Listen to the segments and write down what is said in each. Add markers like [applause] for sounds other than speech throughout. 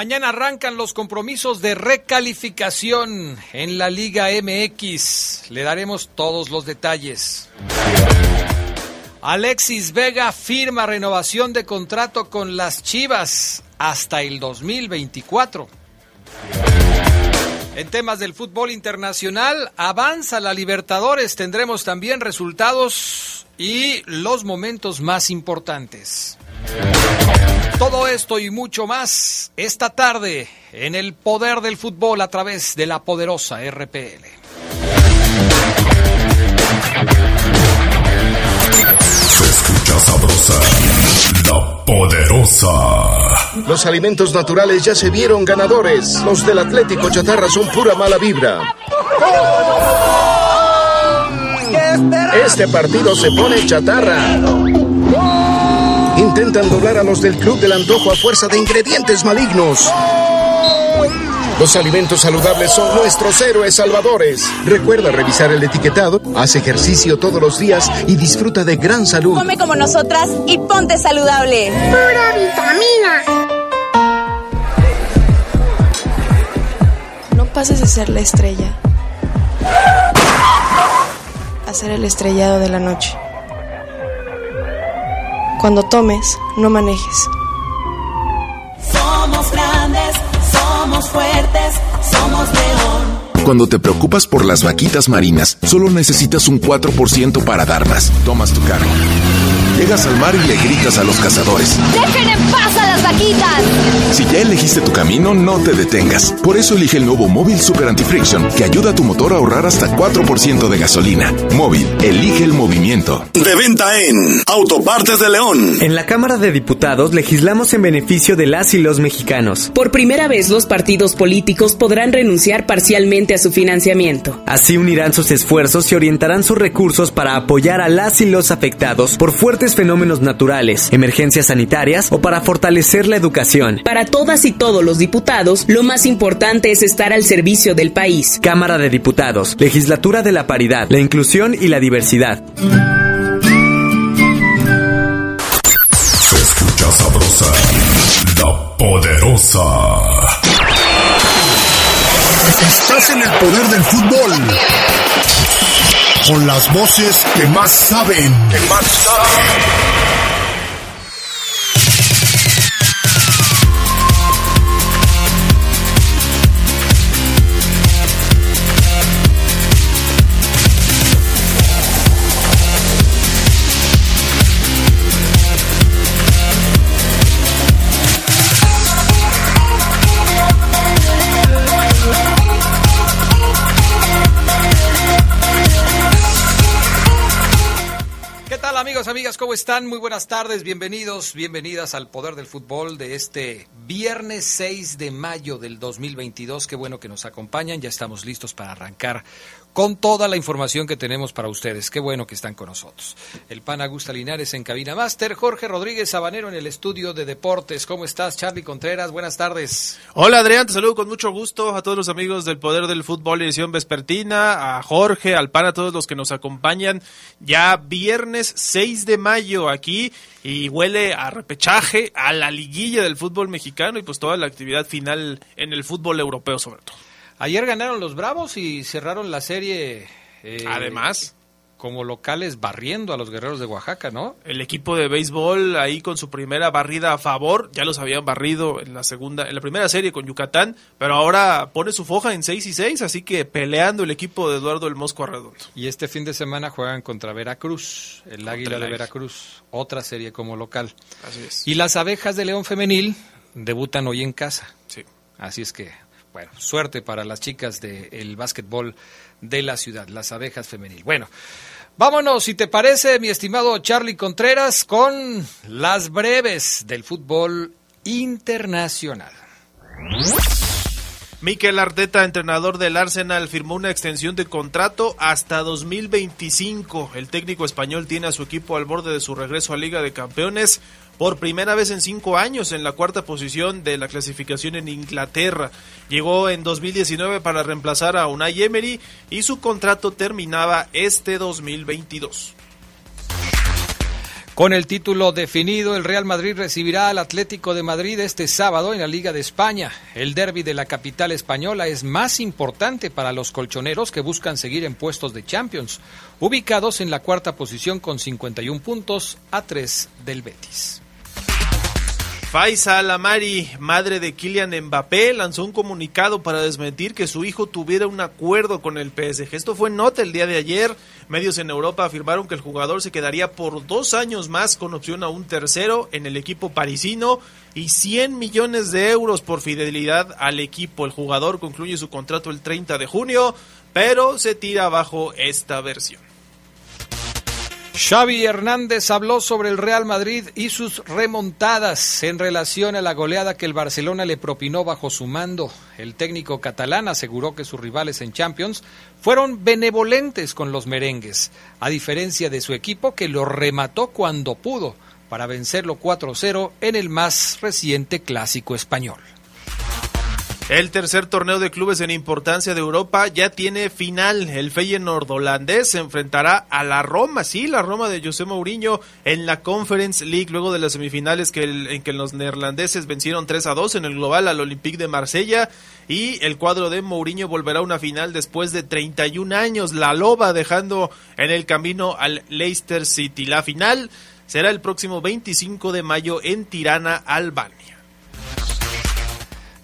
Mañana arrancan los compromisos de recalificación en la Liga MX. Le daremos todos los detalles. Alexis Vega firma renovación de contrato con las Chivas hasta el 2024. En temas del fútbol internacional, avanza la Libertadores. Tendremos también resultados y los momentos más importantes. Todo esto y mucho más esta tarde en el poder del fútbol a través de la poderosa RPL. Se escucha sabrosa, la poderosa. Los alimentos naturales ya se vieron ganadores. Los del Atlético Chatarra son pura mala vibra. Este partido se pone chatarra. Intentan doblar a los del Club del Antojo a fuerza de ingredientes malignos. Los alimentos saludables son nuestros héroes salvadores. Recuerda revisar el etiquetado, haz ejercicio todos los días y disfruta de gran salud. Come como nosotras y ponte saludable. Pura vitamina. No pases de ser la estrella a ser el estrellado de la noche. Cuando tomes, no manejes. Somos grandes, somos fuertes, somos león. Cuando te preocupas por las vaquitas marinas, solo necesitas un 4% para dar más. Tomas tu carro. Llegas al mar y le gritas a los cazadores. ¡Dejen en paz a las vaquitas! Si ya elegiste tu camino, no te detengas. Por eso elige el nuevo Móvil Super Anti-Friction, que ayuda a tu motor a ahorrar hasta 4% de gasolina. Móvil, elige el movimiento. De venta en Autopartes de León. En la Cámara de Diputados legislamos en beneficio de las y los mexicanos. Por primera vez los partidos políticos podrán renunciar parcialmente a su financiamiento. Así unirán sus esfuerzos y orientarán sus recursos para apoyar a las y los afectados por fuertes fenómenos naturales, emergencias sanitarias o para fortalecer la educación. Para todas y todos los diputados, lo más importante es estar al servicio del país. Cámara de Diputados, Legislatura de la Paridad, la Inclusión y la Diversidad. Se escucha sabrosa, la poderosa. Estás en el poder del fútbol. Con las voces que más saben. Amigas? ¿Cómo están? Muy buenas tardes, bienvenidos, bienvenidas al Poder del Fútbol de este viernes 6 de mayo del 2022. Qué bueno que nos acompañan, ya estamos listos para arrancar con toda la información que tenemos para ustedes. Qué bueno que están con nosotros. El pan Augusta Linares en Cabina Master, Jorge Rodríguez Sabanero en el estudio de deportes. ¿Cómo estás, Charlie Contreras? Buenas tardes. Hola Adrián, te saludo con mucho gusto a todos los amigos del Poder del Fútbol edición vespertina, a Jorge, al pan, a todos los que nos acompañan. Ya viernes 6 de mayo aquí y huele a repechaje, a la liguilla del fútbol mexicano y pues toda la actividad final en el fútbol europeo sobre todo. Ayer ganaron los Bravos y cerraron la serie. eh, Además, como locales barriendo a los guerreros de Oaxaca, ¿no? el equipo de béisbol ahí con su primera barrida a favor, ya los habían barrido en la segunda, en la primera serie con Yucatán, pero ahora pone su foja en 6 y 6, así que peleando el equipo de Eduardo el Mosco Arredondo. Y este fin de semana juegan contra Veracruz, el Águila el de. Veracruz, otra serie como local. Así es. Y las abejas de León Femenil debutan hoy en casa. Sí. Así es que, bueno, suerte para las chicas del básquetbol de la ciudad, las abejas femenil. Bueno, vámonos, si te parece, mi estimado Charlie Contreras, con las breves del fútbol internacional. Mikel Arteta, entrenador del Arsenal, firmó una extensión de contrato hasta 2025. El técnico español tiene a su equipo al borde de su regreso a Liga de Campeones por primera vez en cinco años en la cuarta posición de la clasificación en Inglaterra. Llegó en 2019 para reemplazar a Unai Emery y su contrato terminaba este 2022. Con el título definido, el Real Madrid recibirá al Atlético de Madrid este sábado en la Liga de España. El derby de la capital española es más importante para los colchoneros que buscan seguir en puestos de Champions, ubicados en la cuarta posición con 51 puntos a 3 del Betis. Faisal Amari, madre de Kylian Mbappé, lanzó un comunicado para desmentir que su hijo tuviera un acuerdo con el PSG. Esto fue nota el día de ayer. Medios en Europa afirmaron que el jugador se quedaría por dos años más con opción a un tercero en el equipo parisino y 100 millones de euros por fidelidad al equipo. El jugador concluye su contrato el 30 de junio, pero se tira abajo esta versión. Xavi Hernández habló sobre el Real Madrid y sus remontadas en relación a la goleada que el Barcelona le propinó bajo su mando. El técnico catalán aseguró que sus rivales en Champions fueron benevolentes con los merengues, a diferencia de su equipo que lo remató cuando pudo para vencerlo 4-0 en el más reciente clásico español. El tercer torneo de clubes en importancia de Europa ya tiene final. El Feyenoord holandés se enfrentará a la Roma, sí, la Roma de José Mourinho en la Conference League luego de las semifinales que en que los neerlandeses vencieron 3 a 2 en el global al Olympique de Marsella y el cuadro de Mourinho volverá a una final después de 31 años. La Loba dejando en el camino al Leicester City. La final será el próximo 25 de mayo en Tirana, Albania.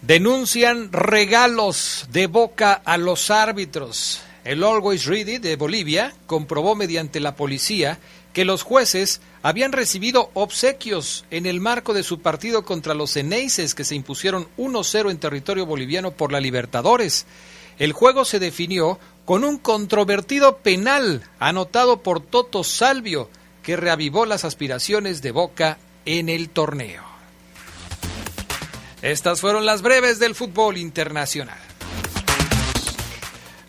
Denuncian regalos de boca a los árbitros. El Always Ready de Bolivia comprobó mediante la policía que los jueces habían recibido obsequios en el marco de su partido contra los Eneises que se impusieron 1-0 en territorio boliviano por la Libertadores. El juego se definió con un controvertido penal anotado por Toto Salvio que reavivó las aspiraciones de Boca en el torneo. Estas fueron las breves del fútbol internacional.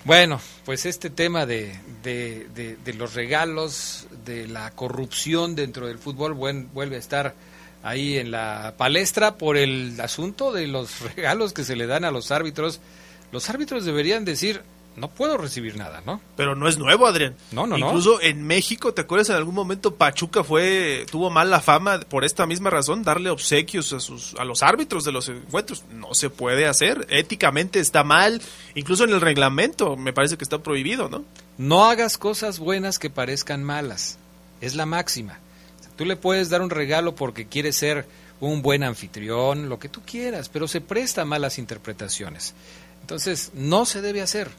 Bueno, pues este tema de, de, los regalos, de la corrupción dentro del fútbol, vuelve a estar ahí en la palestra por el asunto de los [laughs] regalos que se le dan a los árbitros. Los árbitros deberían decir, no puedo recibir nada, ¿no? Pero no es nuevo, Adrián. No, no, no. Incluso en México, ¿te acuerdas en algún momento Pachuca fue tuvo mala fama por esta misma razón, darle obsequios a sus a los árbitros de los encuentros? No se puede hacer, éticamente está mal, incluso en el reglamento me parece que está prohibido, ¿no? No hagas cosas buenas que parezcan malas. Es la máxima. Tú le puedes dar un regalo porque quieres ser un buen anfitrión, lo que tú quieras, pero se presta a malas interpretaciones. Entonces, no se debe hacer.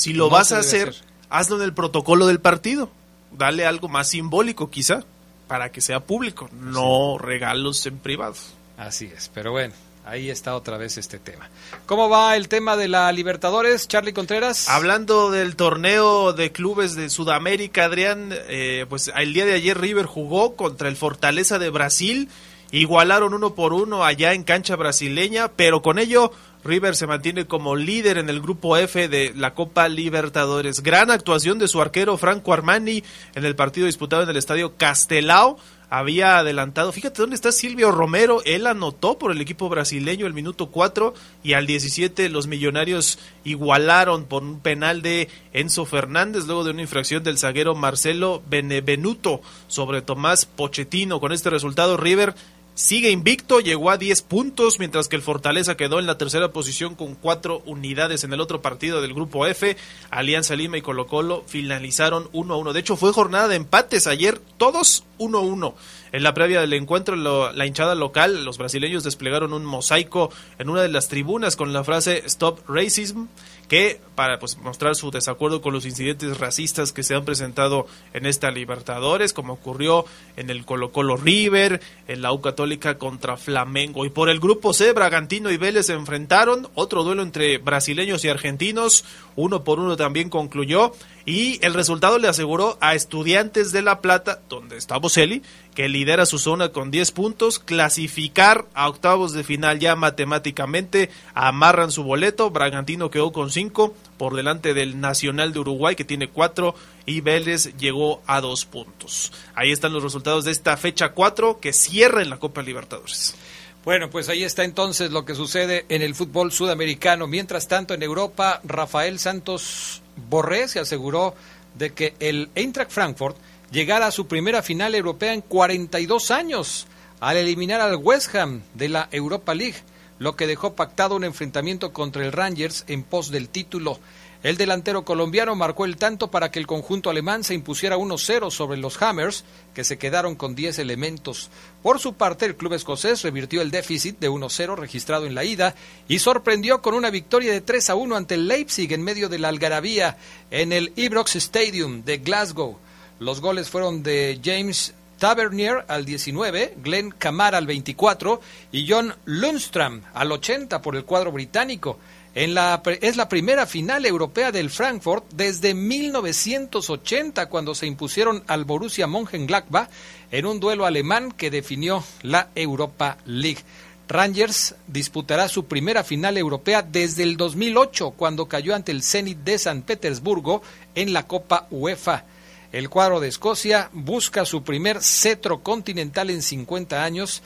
Si lo vas a hacer, hazlo en el protocolo del partido. Dale algo más simbólico, quizá, para que sea público, no regalos en privado. Así es, pero bueno, ahí está otra vez este tema. ¿Cómo va el tema de la Libertadores, Charlie Contreras? Hablando del torneo de clubes de Sudamérica, Adrián, eh, pues el día de ayer River jugó contra el Fortaleza de Brasil, igualaron uno por uno allá en cancha brasileña, pero con ello River se mantiene como líder en el grupo F de la Copa Libertadores. Gran actuación de su arquero Franco Armani en el partido disputado en el estadio Castelao. Había adelantado, fíjate dónde está Silvio Romero, él anotó por el equipo brasileño el minuto 4 y al 17 los millonarios igualaron por un penal de Enzo Fernández luego de una infracción del zaguero Marcelo Benevenuto sobre Tomás Pochettino. Con este resultado River Sigue invicto, llegó a 10 puntos, mientras que el Fortaleza quedó en la tercera posición con 4 unidades en el otro partido del grupo F. Alianza Lima y Colo Colo finalizaron 1 a 1. De hecho, fue jornada de empates ayer, todos 1 a 1. En la previa del encuentro, la hinchada local, los brasileños desplegaron un mosaico en una de las tribunas con la frase Stop Racism que para pues, mostrar su desacuerdo con los incidentes racistas que se han presentado en esta Libertadores, como ocurrió en el Colo Colo River, en la U Católica contra Flamengo. Y por el grupo C, Bragantino y Vélez se enfrentaron, otro duelo entre brasileños y argentinos, uno por uno también concluyó, y el resultado le aseguró a Estudiantes de La Plata, donde está Boselli, que lidera su zona con 10 puntos, clasificar a octavos de final ya matemáticamente, amarran su boleto, Bragantino quedó con 5 por delante del Nacional de Uruguay que tiene 4 y Vélez llegó a 2 puntos. Ahí están los resultados de esta fecha 4 que cierra en la Copa Libertadores. Bueno, pues ahí está entonces lo que sucede en el fútbol sudamericano. Mientras tanto, en Europa, Rafael Santos Borré se aseguró de que el Eintracht Frankfurt llegara a su primera final europea en 42 años al eliminar al West Ham de la Europa League, lo que dejó pactado un enfrentamiento contra el Rangers en pos del título. El delantero colombiano marcó el tanto para que el conjunto alemán se impusiera 1-0 sobre los Hammers, que se quedaron con 10 elementos. Por su parte, el club escocés revirtió el déficit de 1-0 registrado en la ida y sorprendió con una victoria de 3-1 ante el Leipzig en medio de la algarabía en el Ibrox Stadium de Glasgow. Los goles fueron de James Tavernier al 19, Glenn Kamara al 24 y John Lundstram al 80 por el cuadro británico. En la, es la primera final europea del Frankfurt desde 1980 cuando se impusieron al Borussia Mönchengladbach en un duelo alemán que definió la Europa League. Rangers disputará su primera final europea desde el 2008 cuando cayó ante el Zenit de San Petersburgo en la Copa UEFA. El cuadro de Escocia busca su primer cetro continental en 50 años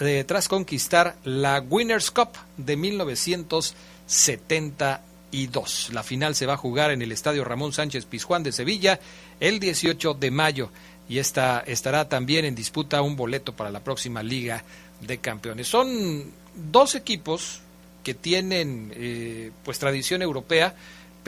eh, tras conquistar la Winners' Cup de 1972. La final se va a jugar en el Estadio Ramón Sánchez Pizjuán de Sevilla el 18 de mayo y esta, estará también en disputa un boleto para la próxima Liga de Campeones. Son dos equipos que tienen eh, pues tradición europea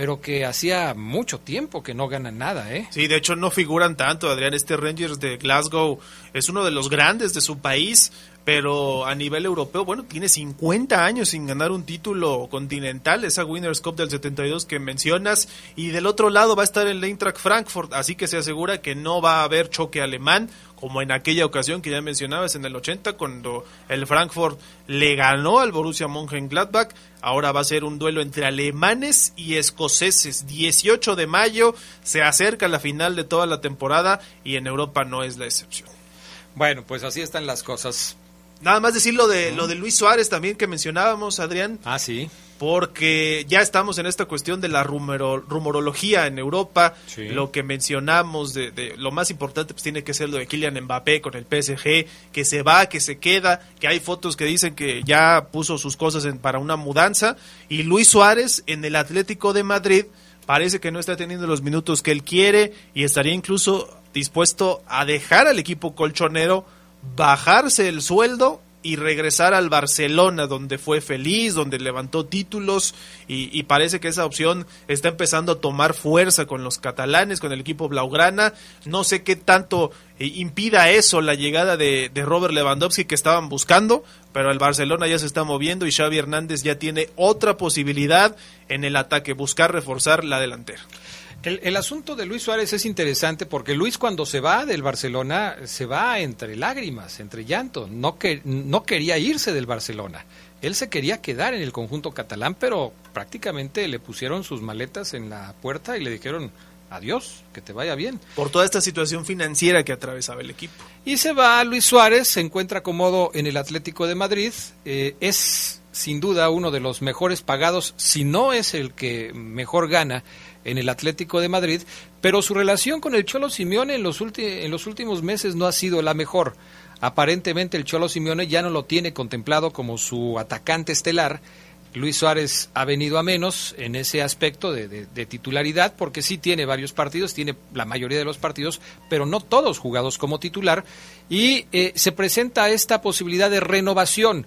pero que hacía mucho tiempo que no ganan nada, ¿eh? Sí, de hecho no figuran tanto, Adrián. Este Rangers de Glasgow es uno de los grandes de su país, pero a nivel europeo, bueno, tiene 50 años sin ganar un título continental, esa Winners' Cup del 72 que mencionas, y del otro lado va a estar el Eintracht Frankfurt, así que se asegura que no va a haber choque alemán, como en aquella ocasión que ya mencionabas en el 80 cuando el Frankfurt le ganó al Borussia Mönchengladbach. Ahora va a ser un duelo entre alemanes y escoceses. 18 de mayo se acerca la final de toda la temporada y en Europa no es la excepción. Bueno, pues así están las cosas. Nada más decir lo de, lo de Luis Suárez también que mencionábamos, Adrián. Ah, sí. Porque ya estamos en esta cuestión de la rumorología en Europa, lo que mencionamos de, lo más importante pues tiene que ser lo de Kylian Mbappé con el PSG, que se va, que se queda, que hay fotos que dicen que ya puso sus cosas para una mudanza. Y Luis Suárez en el Atlético de Madrid parece que no está teniendo los minutos que él quiere y estaría incluso dispuesto a dejar al equipo colchonero, bajarse el sueldo y regresar al Barcelona, donde fue feliz, donde levantó títulos y, parece que esa opción está empezando a tomar fuerza con los catalanes, con el equipo Blaugrana. No sé qué tanto eh, impida eso la llegada de, de, Robert Lewandowski que estaban buscando, pero el Barcelona ya se está moviendo y Xavi Hernández ya tiene otra posibilidad en el ataque, buscar reforzar la delantera. El, asunto de Luis Suárez es interesante porque Luis cuando se va del Barcelona se va entre lágrimas, entre llanto. No, que, no quería irse del Barcelona. Él se quería quedar en el conjunto catalán, pero prácticamente le pusieron sus maletas en la puerta y le dijeron adiós, que te vaya bien. Por toda esta situación financiera que atravesaba el equipo. Y se va Luis Suárez, se encuentra cómodo en el Atlético de Madrid, eh, es sin duda uno de los mejores pagados, si no es el que mejor gana en el Atlético de Madrid, pero su relación con el Cholo Simeone en los, en los últimos meses no ha sido la mejor. Aparentemente el Cholo Simeone ya no lo tiene contemplado como su atacante estelar. Luis Suárez ha venido a menos en ese aspecto de, titularidad, porque sí tiene varios partidos, tiene la mayoría de los partidos, pero no todos jugados como titular, y eh, se presenta esta posibilidad de renovación.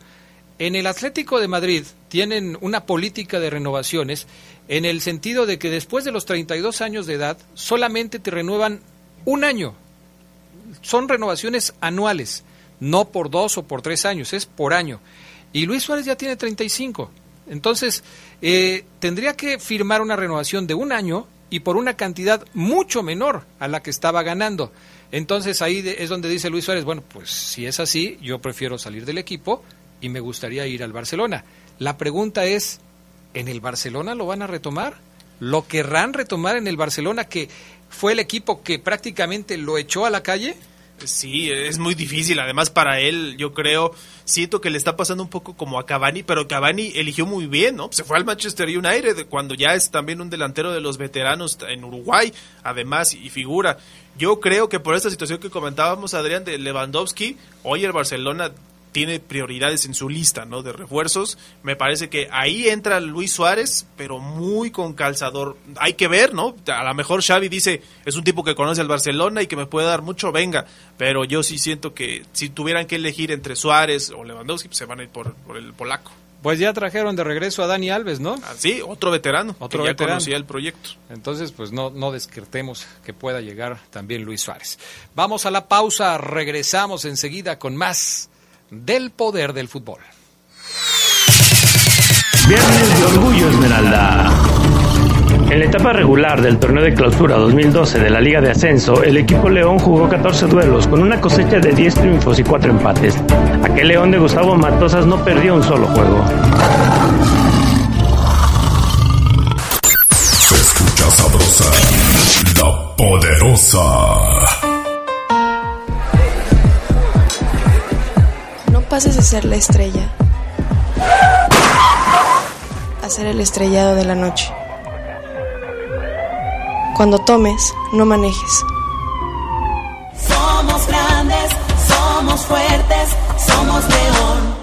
En el Atlético de Madrid tienen una política de renovaciones en el sentido de que después de los 32 años de edad solamente te renuevan un año. Son renovaciones anuales, no por dos o por tres años, es por año. Y Luis Suárez ya tiene 35. Entonces, eh, tendría que firmar una renovación de un año y por una cantidad mucho menor a la que estaba ganando. Entonces ahí es donde dice Luis Suárez, bueno, pues si es así, yo prefiero salir del equipo y me gustaría ir al Barcelona. La pregunta es, ¿en el Barcelona lo van a retomar? ¿Lo querrán retomar en el Barcelona que fue el equipo que prácticamente lo echó a la calle? Sí, es muy difícil. Además, para él, yo creo, siento que le está pasando un poco como a Cavani, pero Cavani eligió muy bien, ¿no? Se fue al Manchester United cuando ya es también un delantero de los veteranos en Uruguay, además, y figura. Yo creo que por esta situación que comentábamos, Adrián, de Lewandowski, hoy el Barcelona tiene prioridades en su lista, ¿no? De refuerzos. Me parece que ahí entra Luis Suárez, pero muy con calzador. Hay que ver, ¿no? A lo mejor Xavi dice, es un tipo que conoce al Barcelona y que me puede dar mucho, venga. Pero yo sí siento que si tuvieran que elegir entre Suárez o Lewandowski, pues se van a ir por, el polaco. Pues ya trajeron de regreso a Dani Alves, ¿no? Ah, sí, otro veterano. Otro que ya conocía el proyecto. Entonces, pues no, no descartemos que pueda llegar también Luis Suárez. Vamos a la pausa, regresamos enseguida con más del poder del fútbol. Viernes de Orgullo Esmeralda. En la etapa regular del torneo de clausura 2012 de la Liga de Ascenso, el equipo León jugó 14 duelos con una cosecha de 10 triunfos y 4 empates. Aquel León de Gustavo Matosas no perdió un solo juego. Se escucha sabrosa, la poderosa. Pases de ser la estrella a ser el estrellado de la noche. Cuando tomes, no manejes. Somos grandes, somos fuertes, somos león.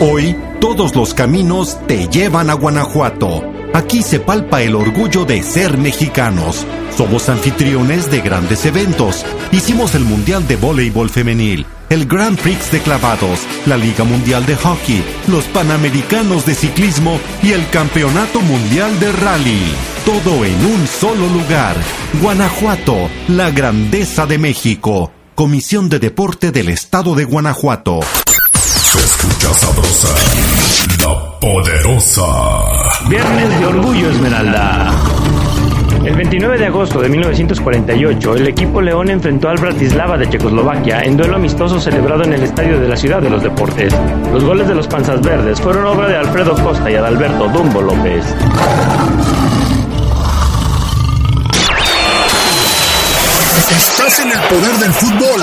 Hoy, todos los caminos te llevan a Guanajuato. Aquí se palpa el orgullo de ser mexicanos. Somos anfitriones de grandes eventos. Hicimos el Mundial de Voleibol Femenil, el Grand Prix de Clavados, la Liga Mundial de Hockey, los Panamericanos de Ciclismo y el Campeonato Mundial de Rally. Todo en un solo lugar. Guanajuato, la grandeza de México. Comisión de Deporte del Estado de Guanajuato. Se escucha sabrosa, la poderosa. Viernes de Orgullo Esmeralda. El 29 de agosto de 1948, el equipo León enfrentó al Bratislava de Checoslovaquia en duelo amistoso celebrado en el Estadio de la Ciudad de los Deportes. Los goles de los Panzas Verdes fueron obra de Alfredo Costa y Adalberto Dumbo López. Estás en el poder del fútbol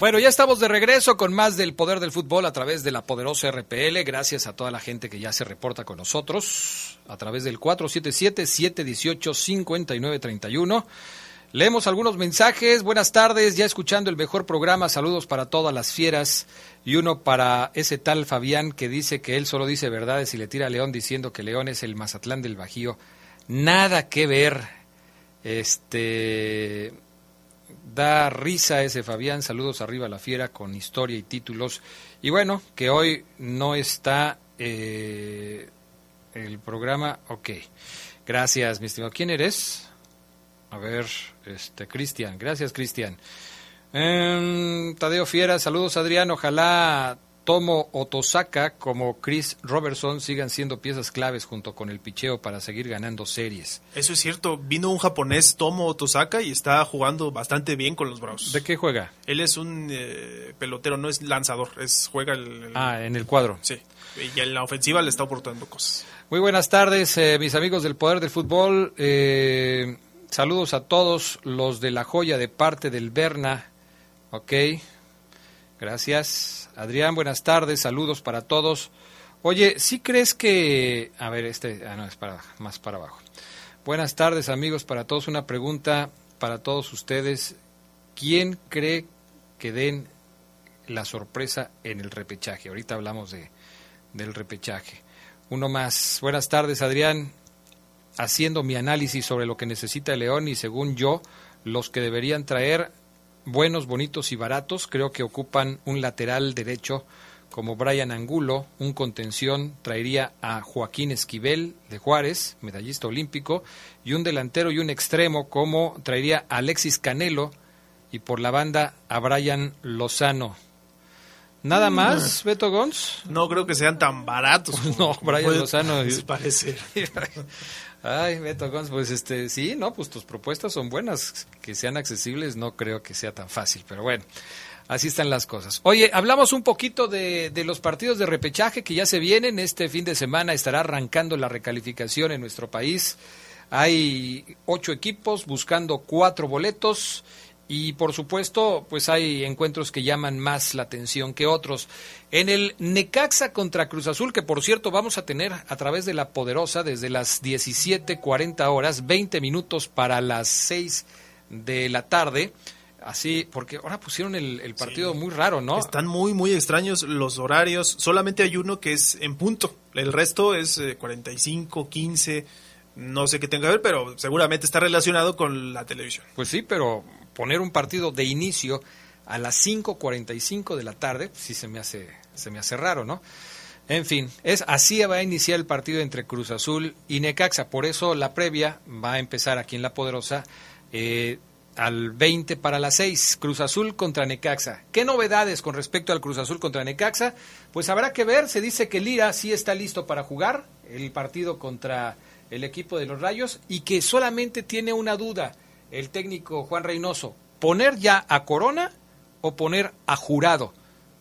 Bueno, ya estamos de regreso con más del poder del fútbol a través de la poderosa RPL. Gracias a toda la gente que ya se reporta con nosotros a través del 477-718-5931. Leemos algunos mensajes. Buenas tardes, ya escuchando el mejor programa. Saludos para todas las fieras y uno para ese tal Fabián que dice que él solo dice verdades y le tira a León diciendo que León es el Mazatlán del Bajío. Nada que ver. Este Da risa ese Fabián, saludos arriba a la fiera con historia y títulos. Y bueno, que hoy no está eh, el programa. Ok, gracias, mi estimado. ¿Quién eres? A ver, este, Cristian, gracias Cristian. Em, Tadeo Fiera, saludos Adrián, ojalá Tomo Otosaka como Chris Robertson sigan siendo piezas claves junto con el picheo para seguir ganando series. Eso es cierto, vino un japonés Tomo Otosaka y está jugando bastante bien con los Bravos. ¿De qué juega? Él es un eh, pelotero, no es lanzador, es juega el, el- Ah, en el cuadro. Sí, y en la ofensiva le está aportando cosas. Muy buenas tardes, eh, mis amigos del Poder del Fútbol. Eh, saludos a todos los de la joya de parte del Berna. Ok, gracias. Adrián, buenas tardes, saludos para todos. Oye, ¿sí crees que... A ver, este... Ah, no, es para, más para abajo. Buenas tardes, amigos, para todos. Una pregunta para todos ustedes. ¿Quién cree que den la sorpresa en el repechaje? Ahorita hablamos de, del repechaje. Uno más. Buenas tardes, Adrián. Haciendo mi análisis sobre lo que necesita el León y según yo, los que deberían traer buenos, bonitos y baratos, creo que ocupan un lateral derecho como Brian Angulo, un contención traería a Joaquín Esquivel de Juárez, medallista olímpico, y un delantero y un extremo como traería a Alexis Canelo y por la banda a Brian Lozano. Nada más, Beto Gons. No creo que sean tan baratos. [laughs] No, Brian Lozano. [laughs] parecer. [laughs] Ay, Beto Gons, pues este, sí, no, pues tus propuestas son buenas, que sean accesibles, no creo que sea tan fácil, pero bueno, así están las cosas. Oye, hablamos un poquito de, de los partidos de repechaje que ya se vienen, este fin de semana estará arrancando la recalificación en nuestro país. Hay ocho equipos buscando cuatro boletos y por supuesto, pues hay encuentros que llaman más la atención que otros. En el Necaxa contra Cruz Azul, que por cierto vamos a tener a través de la Poderosa desde las 17:40 horas, 20 minutos para las 6 de la tarde. Así, porque ahora pusieron el, el partido muy raro, ¿no? Están muy, muy extraños los horarios. Solamente hay uno que es en punto. El resto es eh, 45, 15. No sé qué tenga que ver, pero seguramente está relacionado con la televisión. Pues sí, pero poner un partido de inicio a las 5:45 de la tarde, sí se me hace se me hace raro, ¿no? En fin, es así va a iniciar el partido entre Cruz Azul y Necaxa, por eso la previa va a empezar aquí en La Poderosa eh, al 20 para las 6, Cruz Azul contra Necaxa. ¿Qué novedades con respecto al Cruz Azul contra Necaxa? Pues habrá que ver, se dice que Lira sí está listo para jugar el partido contra el equipo de los Rayos y que solamente tiene una duda el técnico Juan Reynoso, poner ya a Corona o poner a Jurado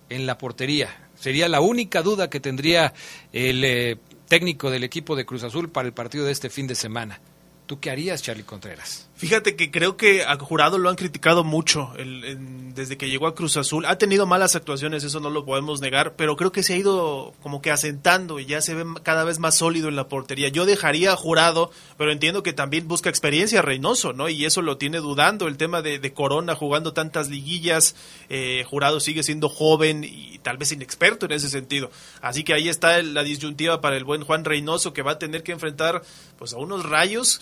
en la portería. Sería la única duda que tendría el eh, técnico del equipo de Cruz Azul para el partido de este fin de semana. ¿Tú qué harías, Charlie Contreras? Fíjate que creo que a Jurado lo han criticado mucho el- en- desde que llegó a Cruz Azul. Ha tenido malas actuaciones, eso no lo podemos negar, pero creo que se ha ido como que asentando y ya se ve cada vez más sólido en la portería. Yo dejaría a Jurado, pero entiendo que también busca experiencia Reynoso, ¿no? Y eso lo tiene dudando, el tema de, de Corona jugando tantas liguillas. eh, Jurado sigue siendo joven y tal vez inexperto en ese sentido. Así que ahí está el- la disyuntiva para el buen Juan Reynoso que va a tener que enfrentar pues a unos rayos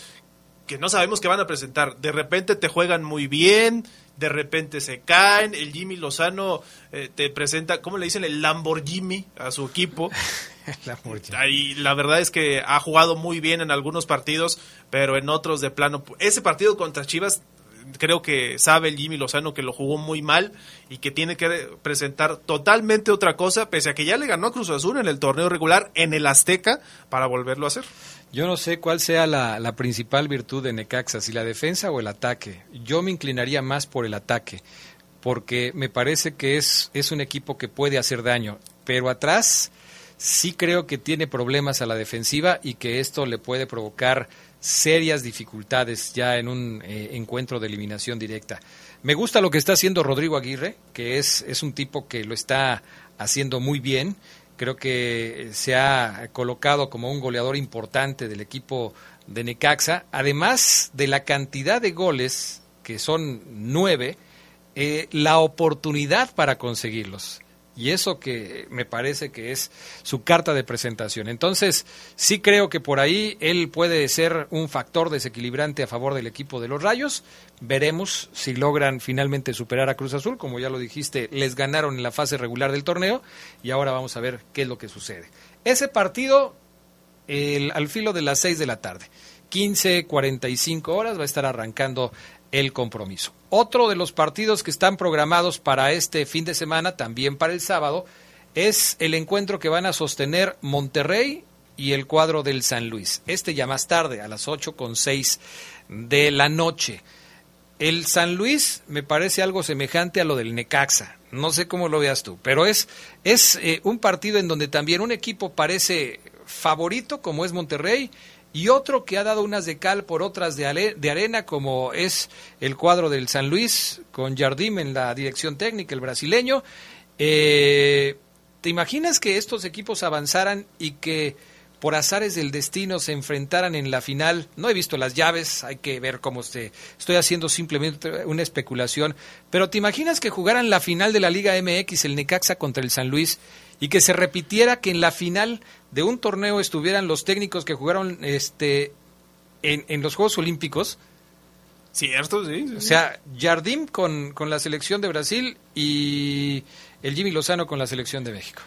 que no sabemos qué van a presentar. De repente te juegan muy bien, de repente se caen. El Jimmy Lozano eh, te presenta, ¿cómo le dicen? El Lamborghini a su equipo. [laughs] Y la verdad es que ha jugado muy bien en algunos partidos, pero en otros de plano. Ese partido contra Chivas, creo que sabe el Jimmy Lozano que lo jugó muy mal y que tiene que presentar totalmente otra cosa, pese a que ya le ganó a Cruz Azul en el torneo regular en el Azteca para volverlo a hacer. Yo no sé cuál sea la, la principal virtud de Necaxa, si la defensa o el ataque. Yo me inclinaría más por el ataque, porque me parece que es, es un equipo que puede hacer daño, pero atrás sí creo que tiene problemas a la defensiva y que esto le puede provocar serias dificultades ya en un eh, encuentro de eliminación directa. Me gusta lo que está haciendo Rodrigo Aguirre, que es, es un tipo que lo está haciendo muy bien. Creo que se ha colocado como un goleador importante del equipo de Necaxa, además de la cantidad de goles, que son nueve, eh, la oportunidad para conseguirlos. Y eso que me parece que es su carta de presentación. Entonces, sí creo que por ahí él puede ser un factor desequilibrante a favor del equipo de los Rayos. Veremos si logran finalmente superar a Cruz Azul. Como ya lo dijiste, les ganaron en la fase regular del torneo y ahora vamos a ver qué es lo que sucede. Ese partido el- al filo de las seis de la tarde. 15.45 horas va a estar arrancando el compromiso. Otro de los partidos que están programados para este fin de semana, también para el sábado, es el encuentro que van a sostener Monterrey y el cuadro del San Luis. Este ya más tarde, a las 8 con 6 de la noche. El San Luis me parece algo semejante a lo del Necaxa. No sé cómo lo veas tú, pero es, es eh, un partido en donde también un equipo parece favorito, como es Monterrey, y otro que ha dado unas de cal por otras de, de arena, como es el cuadro del San Luis, con Jardim en la dirección técnica, el brasileño. Eh, ¿Te imaginas que estos equipos avanzaran y que por azares del destino se enfrentaran en la final. No he visto las llaves, hay que ver cómo se. Estoy haciendo simplemente una especulación. Pero ¿te imaginas que jugaran la final de la Liga MX, el Necaxa contra el San Luis, y que se repitiera que en la final de un torneo estuvieran los técnicos que jugaron este en, en los Juegos Olímpicos? Cierto, sí. O sea, Jardim con, con la selección de Brasil y el Jimmy Lozano con la selección de México.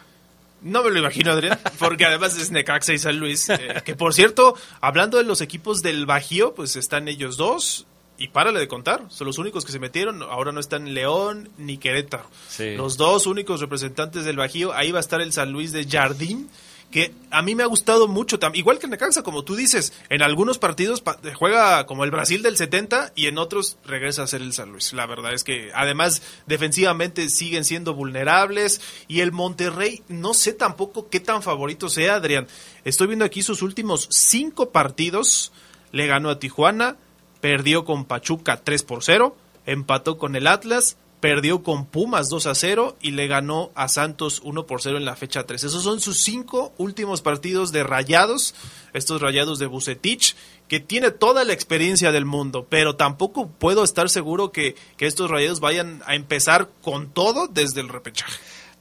No me lo imagino, Adrián, porque además es Necaxa y San Luis. Eh, que por cierto, hablando de los equipos del Bajío, pues están ellos dos. Y párale de contar, son los únicos que se metieron. Ahora no están León ni Querétaro. Los dos únicos representantes del Bajío. Ahí va a estar el San Luis de Jardín que a mí me ha gustado mucho, igual que en Necaxa, como tú dices, en algunos partidos juega como el Brasil del 70 y en otros regresa a ser el San Luis. La verdad es que además defensivamente siguen siendo vulnerables y el Monterrey no sé tampoco qué tan favorito sea, Adrián. Estoy viendo aquí sus últimos cinco partidos, le ganó a Tijuana, perdió con Pachuca 3 por 0, empató con el Atlas, perdió con Pumas 2 a 0 y le ganó a Santos 1 por 0 en la fecha 3. Esos son sus cinco últimos partidos de rayados, estos rayados de Bucetich, que tiene toda la experiencia del mundo, pero tampoco puedo estar seguro que, que estos rayados vayan a empezar con todo desde el repechaje.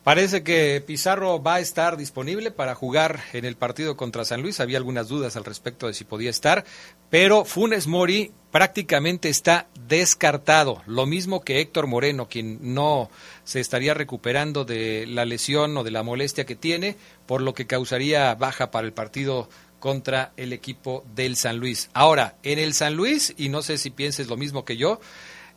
Parece que Pizarro va a estar disponible para jugar en el partido contra San Luis. Había algunas dudas al respecto de si podía estar, pero Funes Mori prácticamente está descartado. Lo mismo que Héctor Moreno, quien no se estaría recuperando de la lesión o de la molestia que tiene, por lo que causaría baja para el partido contra el equipo del San Luis. Ahora, en el San Luis, y no sé si pienses lo mismo que yo,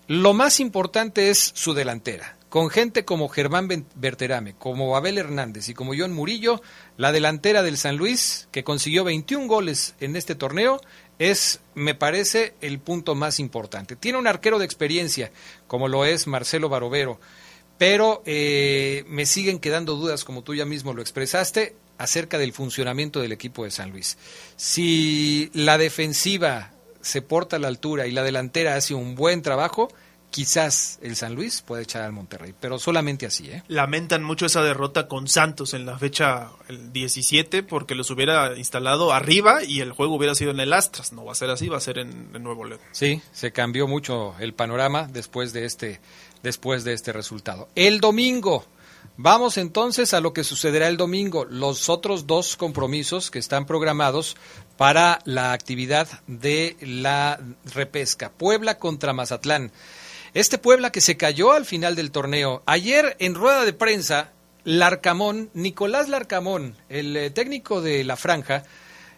lo más importante es su delantera con gente como Germán Berterame, como Abel Hernández y como John Murillo, la delantera del San Luis, que consiguió 21 goles en este torneo, es, me parece, el punto más importante. Tiene un arquero de experiencia, como lo es Marcelo Barovero, pero eh, me siguen quedando dudas, como tú ya mismo lo expresaste, acerca del funcionamiento del equipo de San Luis. Si la defensiva se porta a la altura y la delantera hace un buen trabajo, quizás el San Luis puede echar al Monterrey, pero solamente así. ¿eh? Lamentan mucho esa derrota con Santos en la fecha 17 porque los hubiera instalado arriba y el juego hubiera sido en el Astras. No va a ser así, va a ser en, Nuevo León. Sí, se cambió mucho el panorama después de este, después de este resultado. El domingo. Vamos entonces a lo que sucederá el domingo. Los otros dos compromisos que están programados para la actividad de la repesca. Puebla contra Mazatlán. Este Puebla que se cayó al final del torneo. Ayer en rueda de prensa, Larcamón, Nicolás Larcamón, el eh, técnico de la franja,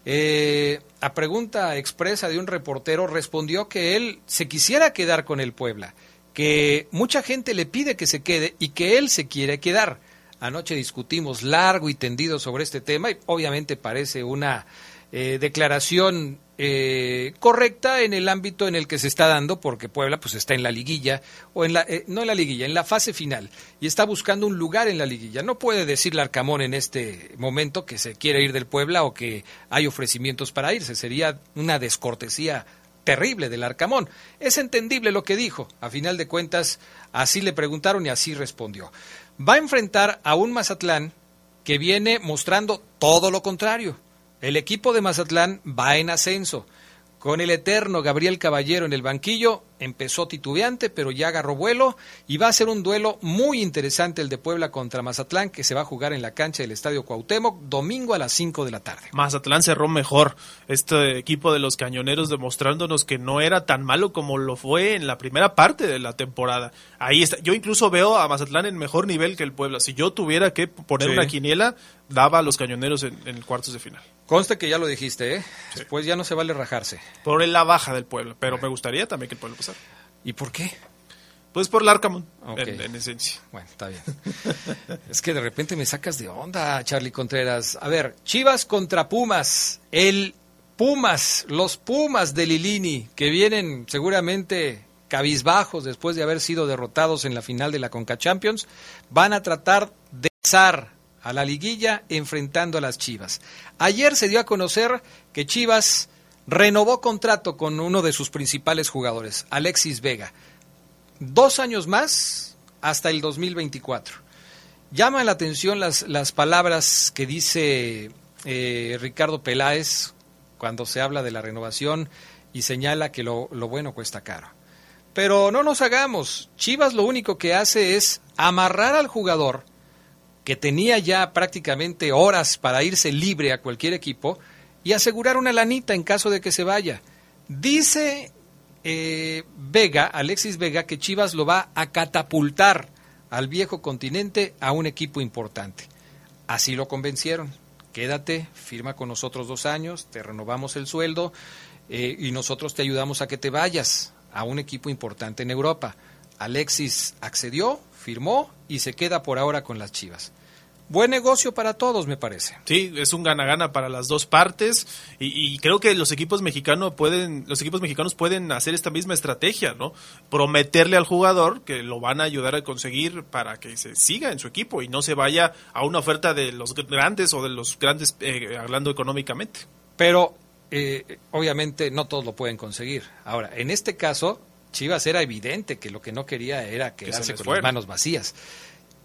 eh, a pregunta expresa de un reportero, respondió que él se quisiera quedar con el Puebla, que mucha gente le pide que se quede y que él se quiere quedar. Anoche discutimos largo y tendido sobre este tema y obviamente parece una eh, declaración eh, correcta en el ámbito en el que se está dando, porque Puebla pues está en la liguilla, o en la, eh, no en la liguilla, en la fase final, y está buscando un lugar en la liguilla. No puede decirle Arcamón en este momento que se quiere ir del Puebla o que hay ofrecimientos para irse, sería una descortesía terrible del Arcamón. Es entendible lo que dijo, a final de cuentas así le preguntaron y así respondió. Va a enfrentar a un Mazatlán que viene mostrando todo lo contrario el equipo de Mazatlán va en ascenso. Con el eterno Gabriel Caballero en el banquillo, empezó titubeante, pero ya agarró vuelo y va a ser un duelo muy interesante el de Puebla contra Mazatlán, que se va a jugar en la cancha del Estadio Cuauhtémoc, domingo a las 5 de la tarde. Mazatlán cerró mejor este equipo de los cañoneros demostrándonos que no era tan malo como lo fue en la primera parte de la temporada. Ahí está. Yo incluso veo a Mazatlán en mejor nivel que el Puebla. Si yo tuviera que poner Sí. una quiniela, daba a los cañoneros en, en cuartos de final. Conste que ya lo dijiste, ¿eh? Después ya no se vale rajarse. Por la baja del Puebla, pero me gustaría también que el Puebla pasara. ¿Y por qué? Pues por Larcamón, Ok. en, en esencia. Bueno, está bien. [laughs] es que de repente me sacas de onda, Charlie Contreras. A ver, Chivas contra Pumas. El Pumas, los Pumas de Lilini, que vienen seguramente cabizbajos después de haber sido derrotados en la final de la Conca Champions, van a tratar de pasar a la liguilla enfrentando a las Chivas. Ayer se dio a conocer que Chivas renovó contrato con uno de sus principales jugadores, Alexis Vega dos años más hasta el 2024. Llama la atención las, las palabras que dice eh, Ricardo Peláez cuando se habla de la renovación y señala que lo, lo bueno cuesta caro. Pero no nos hagamos. Chivas lo único que hace es amarrar al jugador que tenía ya prácticamente horas para irse libre a cualquier equipo y asegurar una lanita en caso de que se vaya. Dice eh, Vega, Alexis Vega, que Chivas lo va a catapultar al viejo continente a un equipo importante. Así lo convencieron. Quédate, firma con nosotros dos años, te renovamos el sueldo eh, y nosotros te ayudamos a que te vayas a un equipo importante en Europa. Alexis accedió, firmó y se queda por ahora con las Chivas. Buen negocio para todos, me parece. Sí, es un gana-gana para las dos partes y, y creo que los equipos mexicanos pueden, los equipos mexicanos pueden hacer esta misma estrategia, ¿no? Prometerle al jugador que lo van a ayudar a conseguir para que se siga en su equipo y no se vaya a una oferta de los grandes o de los grandes eh, hablando económicamente. Pero eh, obviamente no todos lo pueden conseguir. Ahora, en este caso, Chivas era evidente que lo que no quería era se quedarse con fuera. las manos vacías.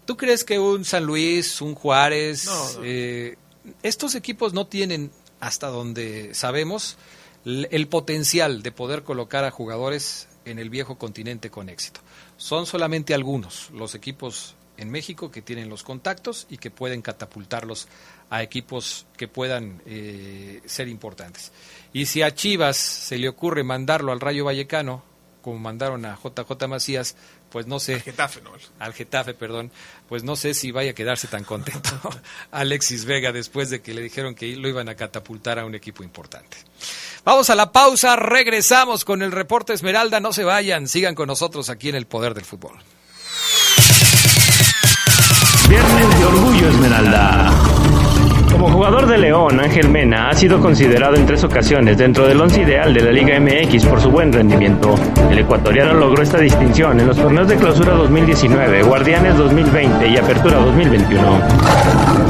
¿Tú crees que un San Luis, un Juárez, No, no. eh, estos equipos no tienen, hasta donde sabemos, el potencial de poder colocar a jugadores en el viejo continente con éxito? Son solamente algunos los equipos en México que tienen los contactos y que pueden catapultarlos a equipos que puedan eh, ser importantes. Y si a Chivas se le ocurre mandarlo al Rayo Vallecano, como mandaron a JJ Macías, pues no sé. Getafe, ¿no? Al Getafe, perdón. Pues no sé si vaya a quedarse tan contento [laughs] Alexis Vega después de que le dijeron que lo iban a catapultar a un equipo importante. Vamos a la pausa, regresamos con el reporte Esmeralda, no se vayan, sigan con nosotros aquí en el Poder del Fútbol. Viernes de Orgullo Esmeralda. Como jugador de León, Ángel Mena ha sido considerado en tres ocasiones dentro del once ideal de la Liga MX por su buen rendimiento. El ecuatoriano logró esta distinción en los torneos de Clausura 2019, Guardianes 2020 y Apertura 2021.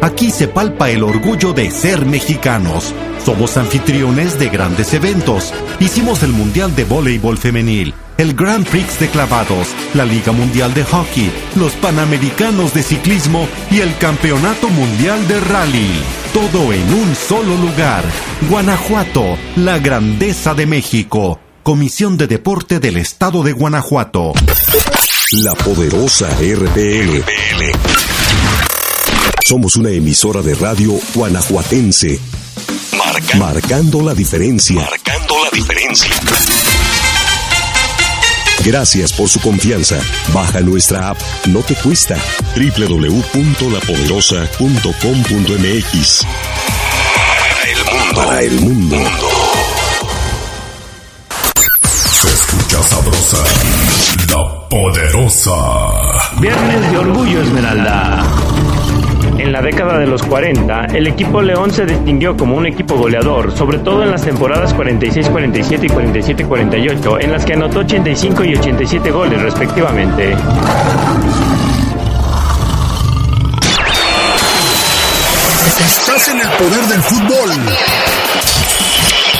Aquí se palpa el orgullo de ser mexicanos. Somos anfitriones de grandes eventos. Hicimos el Mundial de Voleibol Femenil, el Grand Prix de Clavados, la Liga Mundial de Hockey, los Panamericanos de Ciclismo y el Campeonato Mundial de Rally. Todo en un solo lugar. Guanajuato, la grandeza de México. Comisión de Deporte del Estado de Guanajuato. La poderosa RPL. Somos una emisora de radio guanajuatense. marcando la diferencia. Marcando la diferencia. Gracias por su confianza. Baja nuestra app, no te cuesta. www.lapoderosa.com.mx. Para el mundo. Para el mundo. Se escucha sabrosa, la poderosa. Viernes de Orgullo Esmeralda. En la década de los 40, el equipo León se distinguió como un equipo goleador, sobre todo en las temporadas 46-47 y 47-48, en las que anotó 85 y 87 goles respectivamente. Estás en el poder del fútbol.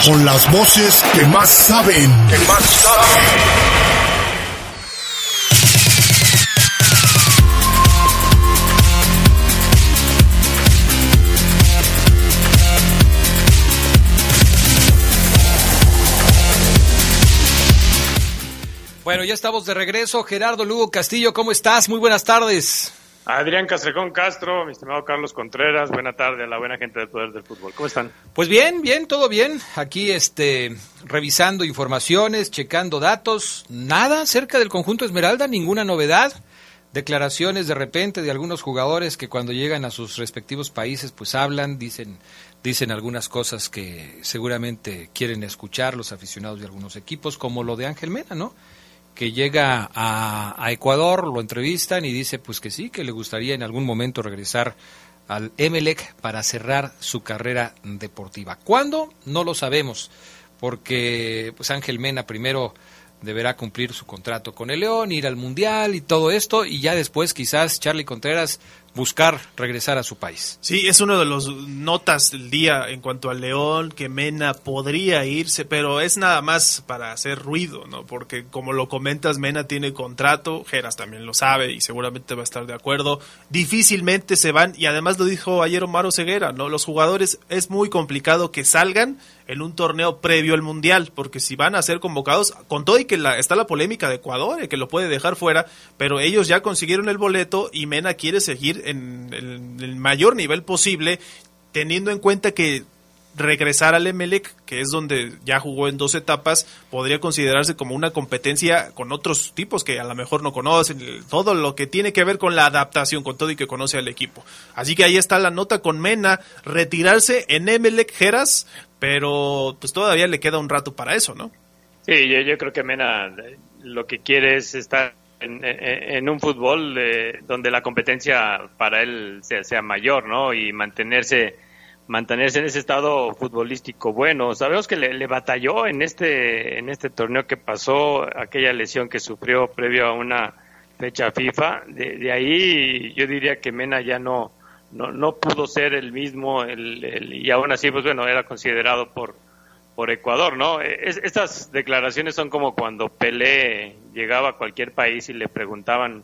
Con las voces que más saben. Que más saben. Bueno, ya estamos de regreso. Gerardo Lugo Castillo, ¿cómo estás? Muy buenas tardes. Adrián Castrejón Castro, mi estimado Carlos Contreras, buena tarde a la buena gente del Poder del Fútbol. ¿Cómo están? Pues bien, bien, todo bien. Aquí este revisando informaciones, checando datos, nada cerca del conjunto Esmeralda, ninguna novedad. Declaraciones de repente de algunos jugadores que cuando llegan a sus respectivos países pues hablan, dicen dicen algunas cosas que seguramente quieren escuchar los aficionados de algunos equipos, como lo de Ángel Mena, ¿no? Que llega a, Ecuador, lo entrevistan y dice pues que sí, que le gustaría en algún momento regresar al Emelec para cerrar su carrera deportiva. ¿Cuándo? No lo sabemos, porque pues Ángel Mena primero deberá cumplir su contrato con el León, ir al Mundial y todo esto, y ya después quizás Charlie Contreras buscar regresar a su país. Sí, es uno de los notas del día en cuanto al León, que Mena podría irse, pero es nada más para hacer ruido, ¿no? Porque como lo comentas, Mena tiene contrato, Geras también lo sabe y seguramente va a estar de acuerdo. Difícilmente se van, y además lo dijo ayer Omar Ceguera, ¿no? Los jugadores es muy complicado que salgan en un torneo previo al Mundial, porque si van a ser convocados, con todo y que la, está la polémica de Ecuador, que lo puede dejar fuera, pero ellos ya consiguieron el boleto y Mena quiere seguir en el, mayor nivel posible, teniendo en cuenta que regresar al Emelec, que es donde ya jugó en dos etapas, podría considerarse como una competencia con otros tipos que a lo mejor no conocen, todo lo que tiene que ver con la adaptación, con todo y que conoce al equipo. Así que ahí está la nota con Mena, retirarse en Emelec Geras, pero pues todavía le queda un rato para eso, ¿no? Sí, yo, creo que Mena eh, lo que quiere es estar en, un fútbol eh, donde la competencia para él sea, mayor, ¿no? Y mantenerse mantenerse en ese estado futbolístico bueno. Sabemos que le, batalló en este en este torneo que pasó aquella lesión que sufrió previo a una fecha FIFA. De, ahí yo diría que Mena ya no no, no pudo ser el mismo el, y aún así pues bueno era considerado por por Ecuador, ¿no? estas declaraciones son como cuando Pelé llegaba a cualquier país y le preguntaban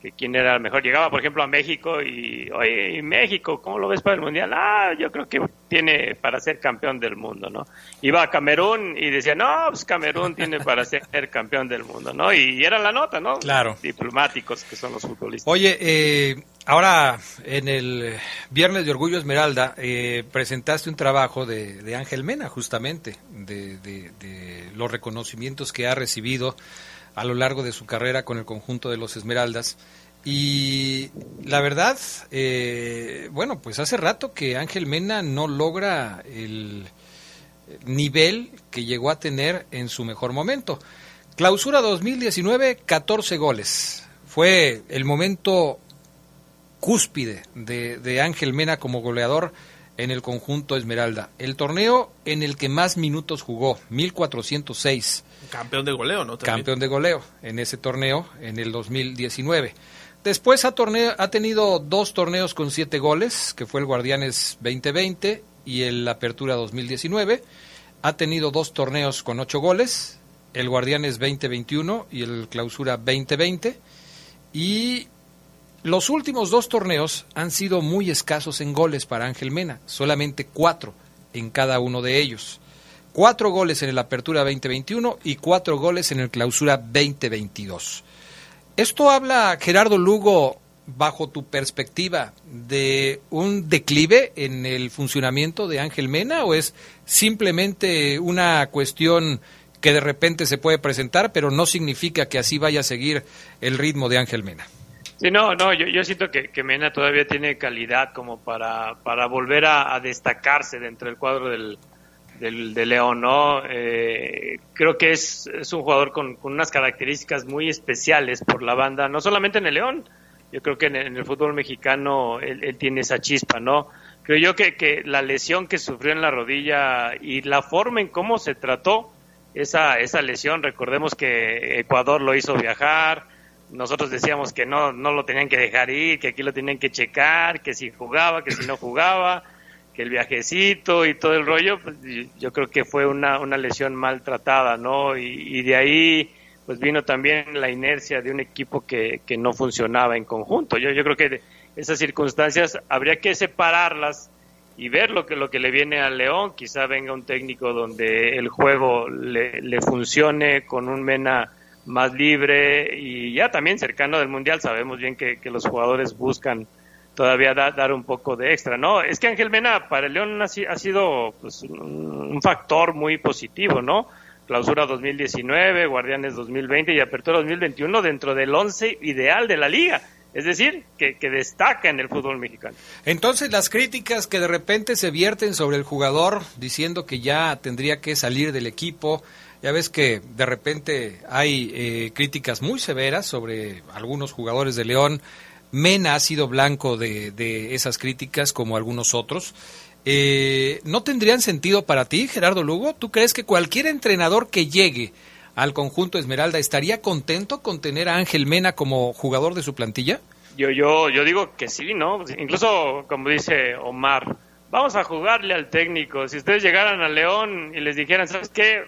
que quién era el mejor. Llegaba, por ejemplo, a México y, oye, México, ¿cómo lo ves para el Mundial? Ah, yo creo que tiene para ser campeón del mundo, ¿no? Iba a Camerún y decía, no, pues Camerún tiene para ser campeón del mundo, ¿no? Y, era la nota, ¿no? Claro. Diplomáticos que son los futbolistas. Oye, eh, ahora en el Viernes de Orgullo Esmeralda eh, presentaste un trabajo de, Ángel Mena, justamente, de, de, de los reconocimientos que ha recibido a lo largo de su carrera con el conjunto de los Esmeraldas. Y la verdad, eh, bueno, pues hace rato que Ángel Mena no logra el nivel que llegó a tener en su mejor momento. Clausura 2019, 14 goles. Fue el momento cúspide de, de Ángel Mena como goleador en el conjunto Esmeralda. El torneo en el que más minutos jugó, 1406. Campeón de goleo, ¿no? Campeón de goleo en ese torneo en el 2019. Después ha, torneo, ha tenido dos torneos con siete goles, que fue el Guardianes 2020 y el Apertura 2019. Ha tenido dos torneos con ocho goles, el Guardianes 2021 y el Clausura 2020. Y los últimos dos torneos han sido muy escasos en goles para Ángel Mena, solamente cuatro en cada uno de ellos. Cuatro goles en el Apertura 2021 y cuatro goles en el Clausura 2022. ¿Esto habla, Gerardo Lugo, bajo tu perspectiva, de un declive en el funcionamiento de Ángel Mena o es simplemente una cuestión que de repente se puede presentar, pero no significa que así vaya a seguir el ritmo de Ángel Mena. Sí, no, no, yo, yo siento que, que, Mena todavía tiene calidad como para, para volver a, a destacarse dentro del cuadro del, del, de León, ¿no? Eh, creo que es, es un jugador con, con, unas características muy especiales por la banda, no solamente en el León, yo creo que en el, en el fútbol mexicano él, él, tiene esa chispa, ¿no? Creo yo que, que la lesión que sufrió en la rodilla y la forma en cómo se trató esa, esa lesión, recordemos que Ecuador lo hizo viajar, nosotros decíamos que no, no lo tenían que dejar ir, que aquí lo tenían que checar, que si jugaba, que si no jugaba, que el viajecito y todo el rollo, pues, yo creo que fue una, una lesión maltratada, ¿no? Y, de ahí pues vino también la inercia de un equipo que, que no funcionaba en conjunto. Yo, yo creo que esas circunstancias habría que separarlas y ver lo que, lo que le viene al León. Quizá venga un técnico donde el juego le, le funcione con un Mena más libre y ya también cercano del Mundial. Sabemos bien que, que los jugadores buscan todavía da, dar un poco de extra, ¿no? Es que Ángel Mena para el León ha, ha sido pues, un factor muy positivo, ¿no? Clausura 2019, Guardianes 2020 y Apertura 2021 dentro del once ideal de la liga. Es decir, que, que, destaca en el fútbol mexicano. Entonces, las críticas que de repente se vierten sobre el jugador, diciendo que ya tendría que salir del equipo, ya ves que de repente hay eh, críticas muy severas sobre algunos jugadores de León. Mena ha sido blanco de, de esas críticas, como algunos otros. Eh, ¿No tendrían sentido para ti, Gerardo Lugo? ¿Tú crees que cualquier entrenador que llegue al conjunto Esmeralda estaría contento con tener a Ángel Mena como jugador de su plantilla? Yo, yo, yo digo que sí, ¿no? Incluso, como dice Omar, vamos a jugarle al técnico. Si ustedes llegaran a León y les dijeran, ¿sabes qué?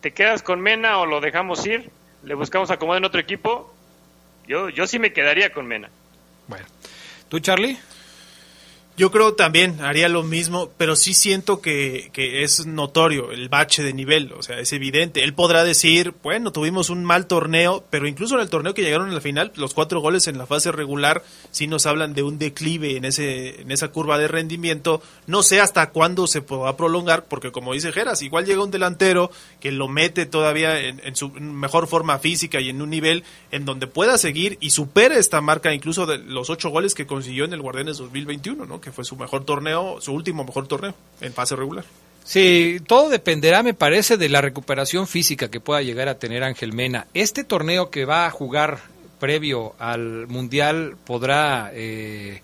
¿Te quedas con Mena o lo dejamos ir? ¿Le buscamos acomodar en otro equipo? Yo, yo sí me quedaría con Mena. Bueno. ¿Tú, Charlie? Yo creo también haría lo mismo, pero sí siento que, que, es notorio el bache de nivel, o sea, es evidente. Él podrá decir, bueno, tuvimos un mal torneo, pero incluso en el torneo que llegaron a la final, los cuatro goles en la fase regular sí nos hablan de un declive en, ese, en esa curva de rendimiento. No sé hasta cuándo se podrá prolongar, porque como dice Geras, igual llega un delantero que lo mete todavía en, en su mejor forma física y en un nivel en donde pueda seguir y supere esta marca incluso de los ocho goles que consiguió en el Guardianes 2021, ¿no? Que fue su mejor torneo, su último mejor torneo en fase regular. Sí, todo dependerá, me parece, de la recuperación física que pueda llegar a tener Ángel Mena. Este torneo que va a jugar previo al Mundial podrá eh,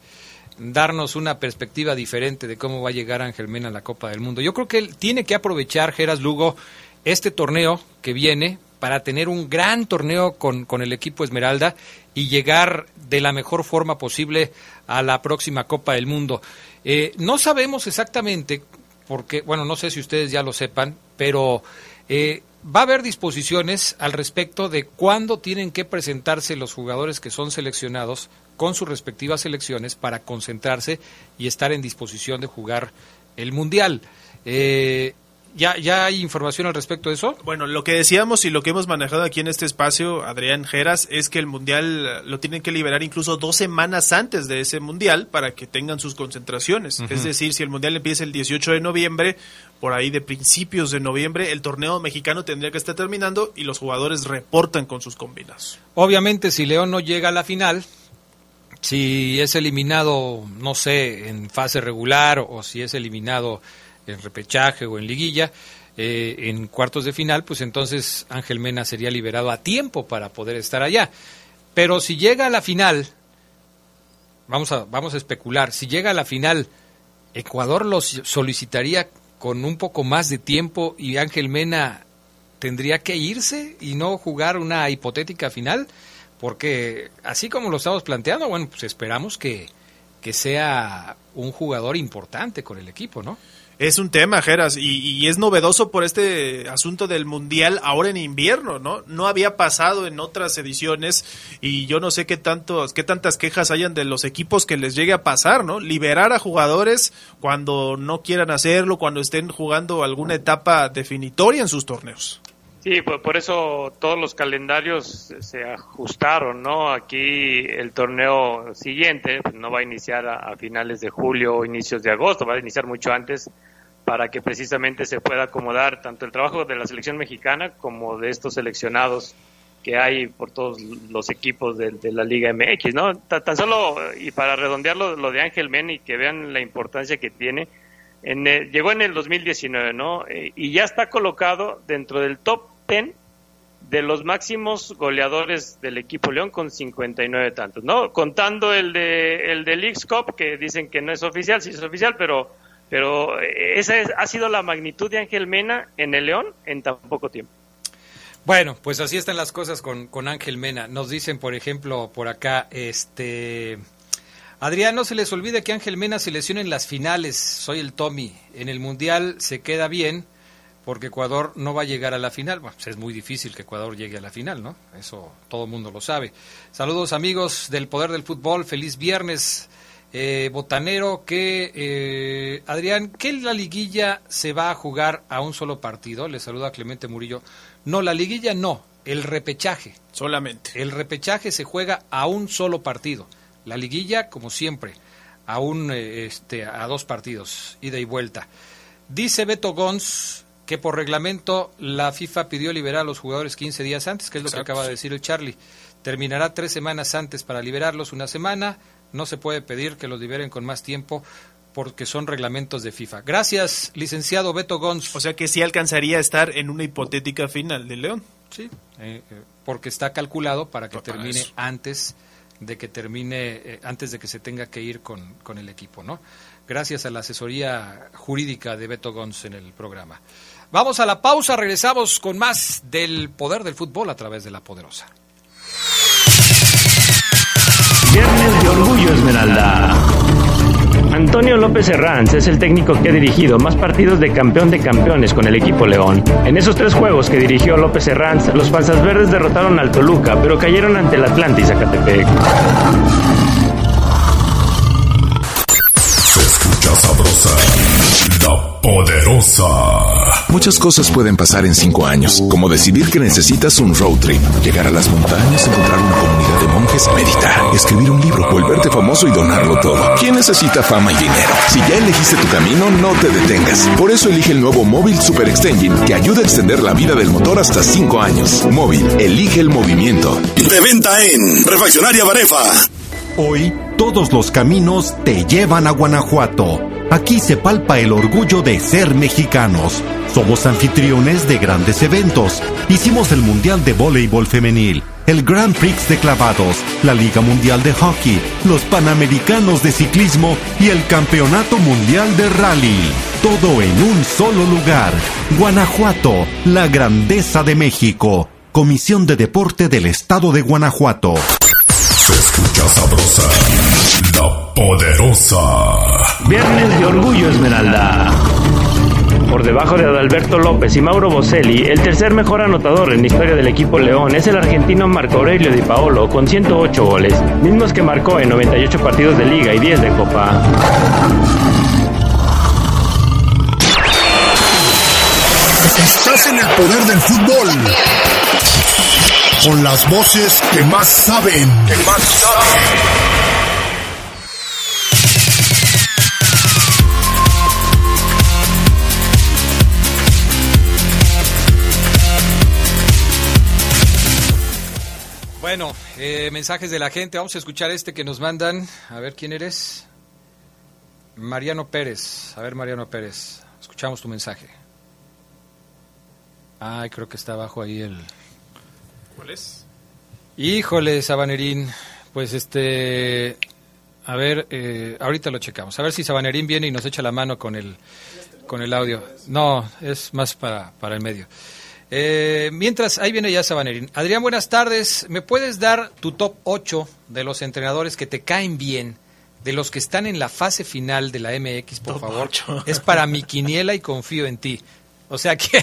darnos una perspectiva diferente de cómo va a llegar Ángel Mena a la Copa del Mundo. Yo creo que él tiene que aprovechar, Geras Lugo, este torneo que viene para tener un gran torneo con, con el equipo Esmeralda y llegar de la mejor forma posible a la próxima Copa del Mundo. Eh, no sabemos exactamente, porque, bueno, no sé si ustedes ya lo sepan, pero eh, va a haber disposiciones al respecto de cuándo tienen que presentarse los jugadores que son seleccionados con sus respectivas selecciones para concentrarse y estar en disposición de jugar el Mundial. Eh, ¿Ya, ¿Ya hay información al respecto de eso? Bueno, lo que decíamos y lo que hemos manejado aquí en este espacio, Adrián Geras, es que el Mundial lo tienen que liberar incluso dos semanas antes de ese Mundial para que tengan sus concentraciones. Uh -huh. Es decir, si el Mundial empieza el 18 de noviembre, por ahí de principios de noviembre, el torneo mexicano tendría que estar terminando y los jugadores reportan con sus combinados. Obviamente, si León no llega a la final, si es eliminado, no sé, en fase regular o si es eliminado en repechaje o en liguilla, eh, en cuartos de final, pues entonces Ángel Mena sería liberado a tiempo para poder estar allá. Pero si llega a la final, vamos a, vamos a especular, si llega a la final, Ecuador lo solicitaría con un poco más de tiempo y Ángel Mena tendría que irse y no jugar una hipotética final, porque así como lo estamos planteando, bueno, pues esperamos que, que sea un jugador importante con el equipo, ¿no? Es un tema, Geras, y, y, es novedoso por este asunto del Mundial ahora en invierno, ¿no? No había pasado en otras ediciones y yo no sé qué, tantos, qué tantas quejas hayan de los equipos que les llegue a pasar, ¿no? Liberar a jugadores cuando no quieran hacerlo, cuando estén jugando alguna etapa definitoria en sus torneos. Sí, por, por eso todos los calendarios se ajustaron, ¿no? Aquí el torneo siguiente pues, no va a iniciar a, finales de julio o inicios de agosto, va a iniciar mucho antes para que precisamente se pueda acomodar tanto el trabajo de la selección mexicana como de estos seleccionados que hay por todos los equipos de, la Liga MX, ¿no? Tan, solo, y para redondearlo, lo de Ángel Men y que vean la importancia que tiene, en llegó en el 2019, ¿no? Eh, y ya está colocado dentro del top 10 de los máximos goleadores del equipo León con 59 tantos, ¿no? Contando el de el de Leagues Cup que dicen que no es oficial, sí es oficial, pero pero esa ha sido la magnitud de Ángel Mena en el León en tan poco tiempo. Bueno, pues así están las cosas con, con Ángel Mena. Nos dicen, por ejemplo, por acá, este Adrián, no se les olvide que Ángel Mena se lesiona en las finales. Soy el Tommy. En el Mundial se queda bien porque Ecuador no va a llegar a la final. Bueno, pues es muy difícil que Ecuador llegue a la final, ¿no? Eso todo el mundo lo sabe. Saludos amigos del Poder del Fútbol, feliz viernes. Eh, botanero, que eh, Adrián, ¿qué la liguilla se va a jugar a un solo partido? Le saluda Clemente Murillo. No, la liguilla no, el repechaje. Solamente. El repechaje se juega a un solo partido. La liguilla, como siempre, a, un, eh, este, a dos partidos, ida y vuelta. Dice Beto Gons que por reglamento la FIFA pidió liberar a los jugadores 15 días antes, que es lo que acaba de decir el Charlie. Terminará tres semanas antes para liberarlos, una semana. No se puede pedir que los liberen con más tiempo porque son reglamentos de FIFA. Gracias, licenciado Beto Gons. O sea que sí alcanzaría a estar en una hipotética final de León. Sí, eh, eh, porque está calculado para que termine antes de que termine, eh, antes de que se tenga que ir con, con el equipo, ¿no? Gracias a la asesoría jurídica de Beto Gons en el programa. Vamos a la pausa, regresamos con más del poder del fútbol a través de la poderosa. Viernes de Orgullo Esmeralda. Antonio López Herranz es el técnico que ha dirigido más partidos de campeón de campeones con el equipo León. En esos tres juegos que dirigió López Herranz, los Panzas Verdes derrotaron al Toluca, pero cayeron ante el Atlante y Zacatepec. Poderosa. Muchas cosas pueden pasar en cinco años, como decidir que necesitas un road trip, llegar a las montañas, encontrar una comunidad de monjes, meditar, escribir un libro, volverte famoso y donarlo todo. ¿Quién necesita fama y dinero? Si ya elegiste tu camino, no te detengas. Por eso elige el nuevo Móvil Super Extension que ayuda a extender la vida del motor hasta cinco años. Móvil, elige el movimiento. De venta en Refaccionaria Barefa. Hoy, todos los caminos te llevan a Guanajuato. Aquí se palpa el orgullo de ser mexicanos. Somos anfitriones de grandes eventos. Hicimos el Mundial de Voleibol Femenil, el Grand Prix de Clavados, la Liga Mundial de Hockey, los Panamericanos de Ciclismo y el Campeonato Mundial de Rally. Todo en un solo lugar. Guanajuato, la grandeza de México. Comisión de Deporte del Estado de Guanajuato. Se escucha sabrosa, la poderosa. Viernes de Orgullo Esmeralda. Por debajo de Adalberto López y Mauro Boselli, el tercer mejor anotador en la historia del equipo León es el argentino Marco Aurelio Di Paolo con 108 goles, mismos que marcó en 98 partidos de liga y 10 de copa. Estás en el poder del fútbol. Con las voces que más saben. Que más saben. Bueno, eh, mensajes de la gente. Vamos a escuchar este que nos mandan. A ver quién eres. Mariano Pérez. A ver, Mariano Pérez. Escuchamos tu mensaje. Ay, creo que está abajo ahí el. ¿Cuál es? Híjole, Sabanerín. Pues este. A ver, eh, ahorita lo checamos. A ver si Sabanerín viene y nos echa la mano con el, con el audio. No, es más para, para el medio. Eh, mientras, ahí viene ya Sabanerín. Adrián, buenas tardes. ¿Me puedes dar tu top 8 de los entrenadores que te caen bien, de los que están en la fase final de la MX, por favor? Es para mi quiniela y confío en ti. O sea que...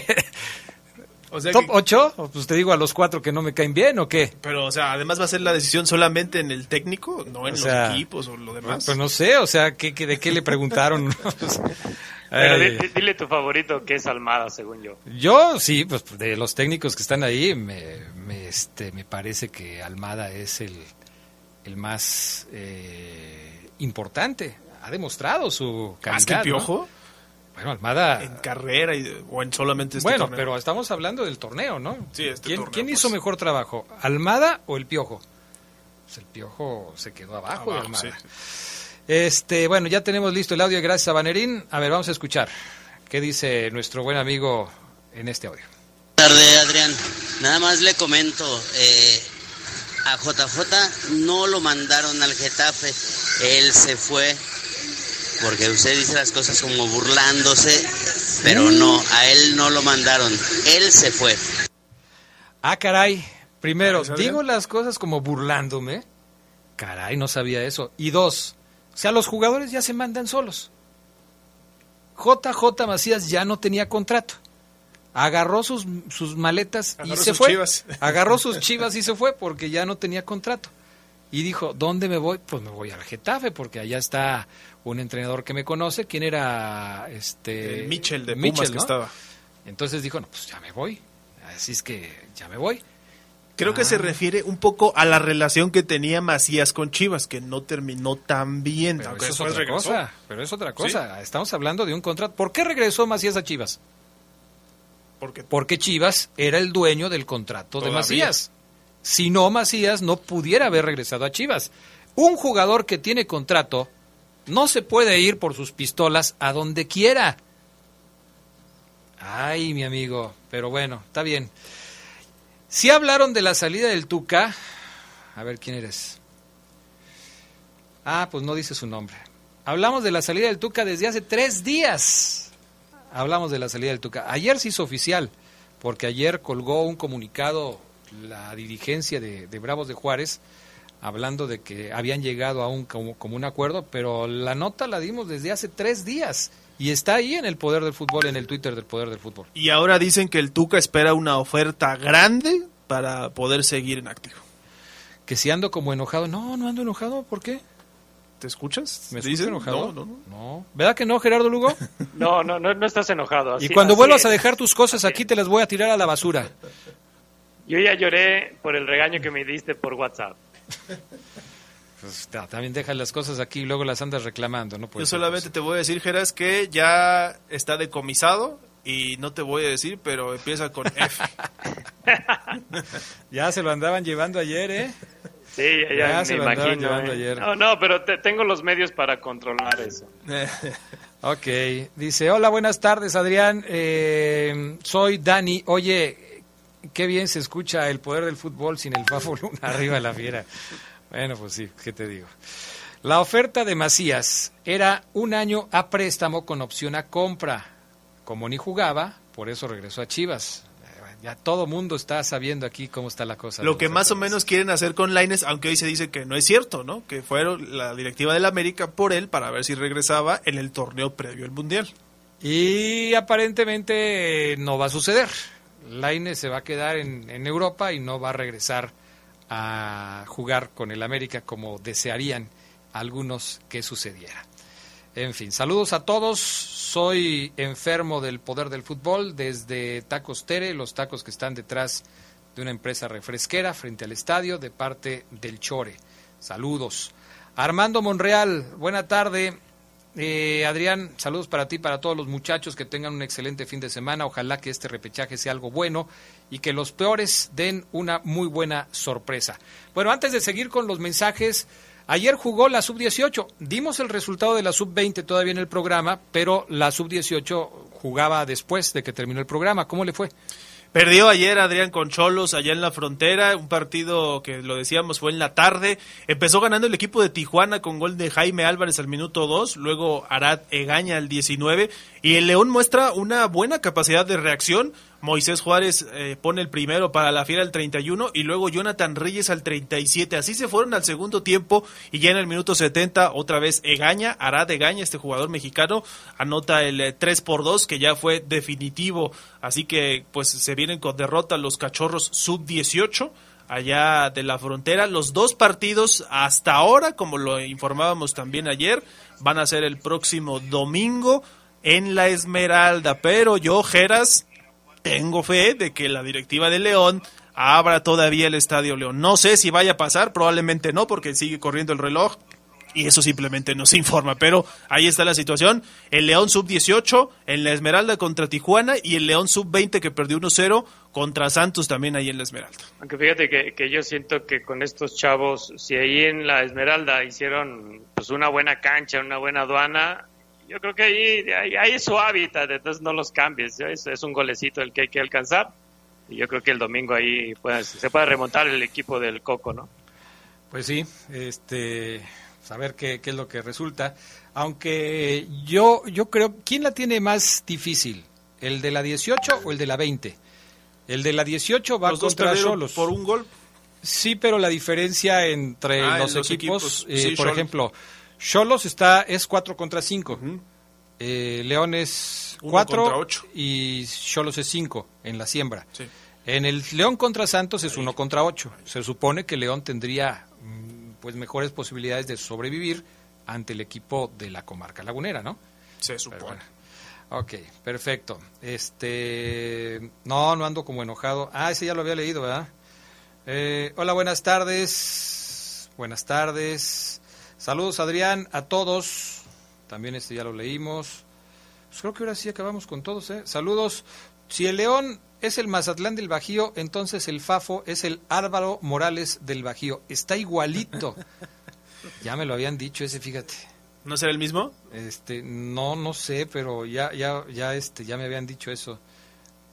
¿Top 8? Pues te digo a los cuatro que no me caen bien o qué. Pero, o sea, además va a ser la decisión solamente en el técnico, no en los equipos o lo demás. Pues no sé, o sea, ¿qué, de qué le preguntaron? [laughs] Pero dile, tu favorito que es Almada, según yo. Yo sí, pues de los técnicos que están ahí, me, me, este, me parece que Almada es el, el más eh, importante. Ha demostrado su calidad. ¿Más que Piojo? Bueno, Almada. En carrera y, o en solamente este Bueno, torneo. pero estamos hablando del torneo, ¿no? Sí, este ¿Quién, torneo, quién pues. hizo mejor trabajo? ¿Almada o el Piojo? Pues el Piojo se quedó abajo, de Almada. sí. Este, bueno, ya tenemos listo el audio gracias a Banerín. A ver, vamos a escuchar qué dice nuestro buen amigo en este audio. Buenas tardes, Adrián. Nada más le comento, eh, a JJ no lo mandaron al Getafe, él se fue, porque usted dice las cosas como burlándose, pero no, a él no lo mandaron, él se fue. Ah, caray. Primero, digo las cosas como burlándome. Caray, no sabía eso. Y dos, o sea, los jugadores ya se mandan solos. JJ Macías ya no tenía contrato. Agarró sus, sus maletas y Agarró se sus fue. chivas. [laughs] Agarró sus chivas y se fue porque ya no tenía contrato. Y dijo, ¿dónde me voy? Pues me voy al Getafe porque allá está un entrenador que me conoce. ¿Quién era? Este El Mitchell de Pumas Mitchell, que estaba. Entonces dijo, no, pues ya me voy. Así es que ya me voy. Creo que Ah. se refiere un poco a la relación que tenía Macías con Chivas, que no terminó tan bien. Pero eso es otra regresó. cosa. Pero es otra cosa. Estamos hablando de un contrato. ¿Por qué regresó Macías a Chivas? Porque Porque Chivas era el dueño del contrato de. Macías. Si no, Macías no pudiera haber regresado a Chivas. Un jugador que tiene contrato no se puede ir por sus pistolas a donde quiera. Ay, mi amigo. Pero bueno, está bien. Si hablaron de la salida del Tuca. A ver quién eres. Ah, pues no dice su nombre. Hablamos de la salida del Tuca desde hace tres días. Hablamos de la salida del Tuca. Ayer se hizo oficial, porque ayer colgó un comunicado la dirigencia de, de Bravos de Juárez, hablando de que habían llegado a un como, como un acuerdo, pero la nota la dimos desde hace tres días y está ahí en el Poder del Fútbol, en el Twitter del Poder del Fútbol. Y ahora dicen que el Tuca espera una oferta grande para poder seguir en activo. Que si ando como enojado, no, no ando enojado, ¿por qué? ¿Te escuchas? ¿Me ¿Te escucho dicen? enojado? No, no, no. No. ¿Verdad que no, Gerardo Lugo? [laughs] No, no, no, no estás enojado. y cuando así vuelvas es. a dejar tus cosas aquí te las voy a tirar a la basura. Yo ya lloré por el regaño que me diste por WhatsApp. [laughs] Pues, ta- también dejas las cosas aquí y luego las andas reclamando, ¿no? Yo ser solamente te voy a decir, Geras, que ya está decomisado y no te voy a decir, pero empieza con [laughs] F. Ya se lo andaban llevando ayer, ¿eh? Sí, ya, ya Ya me se lo andaban imagino. llevando ¿eh? ayer. No, no, pero te- tengo los medios para controlar eso. [laughs] Ok, dice, hola, buenas tardes, Adrián. Eh, soy Dani. Oye, qué bien se escucha el poder del fútbol sin el Fafo Luna [laughs] arriba de la fiera. Bueno, pues sí, ¿qué te digo? La oferta de Macías era un año a préstamo con opción a compra. Como ni jugaba, por eso regresó a Chivas. Ya todo mundo está sabiendo aquí cómo está la cosa. Lo que más o menos quieren hacer con Laines, aunque hoy se dice que no es cierto, ¿no? Que fueron la directiva del América por él para ver si regresaba en el torneo previo al Mundial. Y aparentemente no va a suceder. Laine se va a quedar en, en Europa y no va a regresar a jugar con el América como desearían algunos que sucediera. En fin, saludos a todos. Soy enfermo del poder del fútbol desde Tacos Tere, los tacos que están detrás de una empresa refresquera frente al estadio de parte del Chore. Saludos. Armando Monreal, buena tarde. Eh, Adrián, saludos para ti, para todos los muchachos, que tengan un excelente fin de semana. Ojalá que este repechaje sea algo bueno y que los peores den una muy buena sorpresa. Bueno, antes de seguir con los mensajes, ayer jugó la sub-18. Dimos el resultado de la sub-20 todavía en el programa, pero la sub-18 jugaba después de que terminó el programa. ¿Cómo le fue? Perdió ayer Adrián con Cholos allá en la frontera, un partido que lo decíamos fue en la tarde. Empezó ganando el equipo de Tijuana con gol de Jaime Álvarez al minuto 2, luego Arad Egaña al 19 y el León muestra una buena capacidad de reacción. Moisés Juárez eh, pone el primero para la fiera al 31 y luego Jonathan Reyes al 37. Así se fueron al segundo tiempo y ya en el minuto 70 otra vez Egaña, Arad Egaña, este jugador mexicano, anota el eh, 3 por 2 que ya fue definitivo. Así que pues se vienen con derrota los cachorros sub 18 allá de la frontera. Los dos partidos hasta ahora, como lo informábamos también ayer, van a ser el próximo domingo en la Esmeralda. Pero yo, Geras, tengo fe de que la directiva de León abra todavía el Estadio León. No sé si vaya a pasar, probablemente no, porque sigue corriendo el reloj. y eso simplemente no se informa. Pero ahí está la situación. El León sub-18 en la Esmeralda contra Tijuana y el León sub-20 que perdió 1-0 contra Santos también ahí en la Esmeralda. Aunque fíjate que, que, yo siento que con estos chavos, si ahí en la Esmeralda hicieron pues una buena cancha, una buena aduana, yo creo que ahí, ahí, ahí es su hábitat, entonces no los cambies. Es, es, un golecito el que hay que alcanzar. Y yo creo que el domingo ahí puede, se puede remontar el equipo del Coco, ¿no? Pues sí, este saber qué, qué, es lo que resulta. Aunque yo, yo creo, ¿quién la tiene más difícil? ¿El de la 18 o el de la 20? El de la 18 va los contra dos Cholos. por un gol. Sí, pero la diferencia entre Ah, los, en los equipos, equipos. eh, Sí, por ejemplo, Cholos está es 4 contra 5. Eh, León es Uno 4 contra ocho. y Cholos es 5 en la siembra. Sí. En el León contra Santos es 1 contra 8. Se supone que León tendría mm, pues mejores posibilidades de sobrevivir ante el equipo de la comarca lagunera, ¿no? Se supone. bueno. Ok, perfecto. Este, no, no ando como enojado. Ah, ese ya lo había leído, ¿verdad? Eh, hola, buenas tardes. Buenas tardes. Saludos, Adrián, a todos. También este ya lo leímos. Pues creo que ahora sí acabamos con todos, ¿eh? Saludos. Si el León es el Mazatlán del Bajío, entonces el Fafo es el Álvaro Morales del Bajío. Está igualito. [laughs] ya me lo habían dicho ese, fíjate. ¿No será el mismo? Este, no, no sé, pero ya, ya, ya, este, ya me habían dicho eso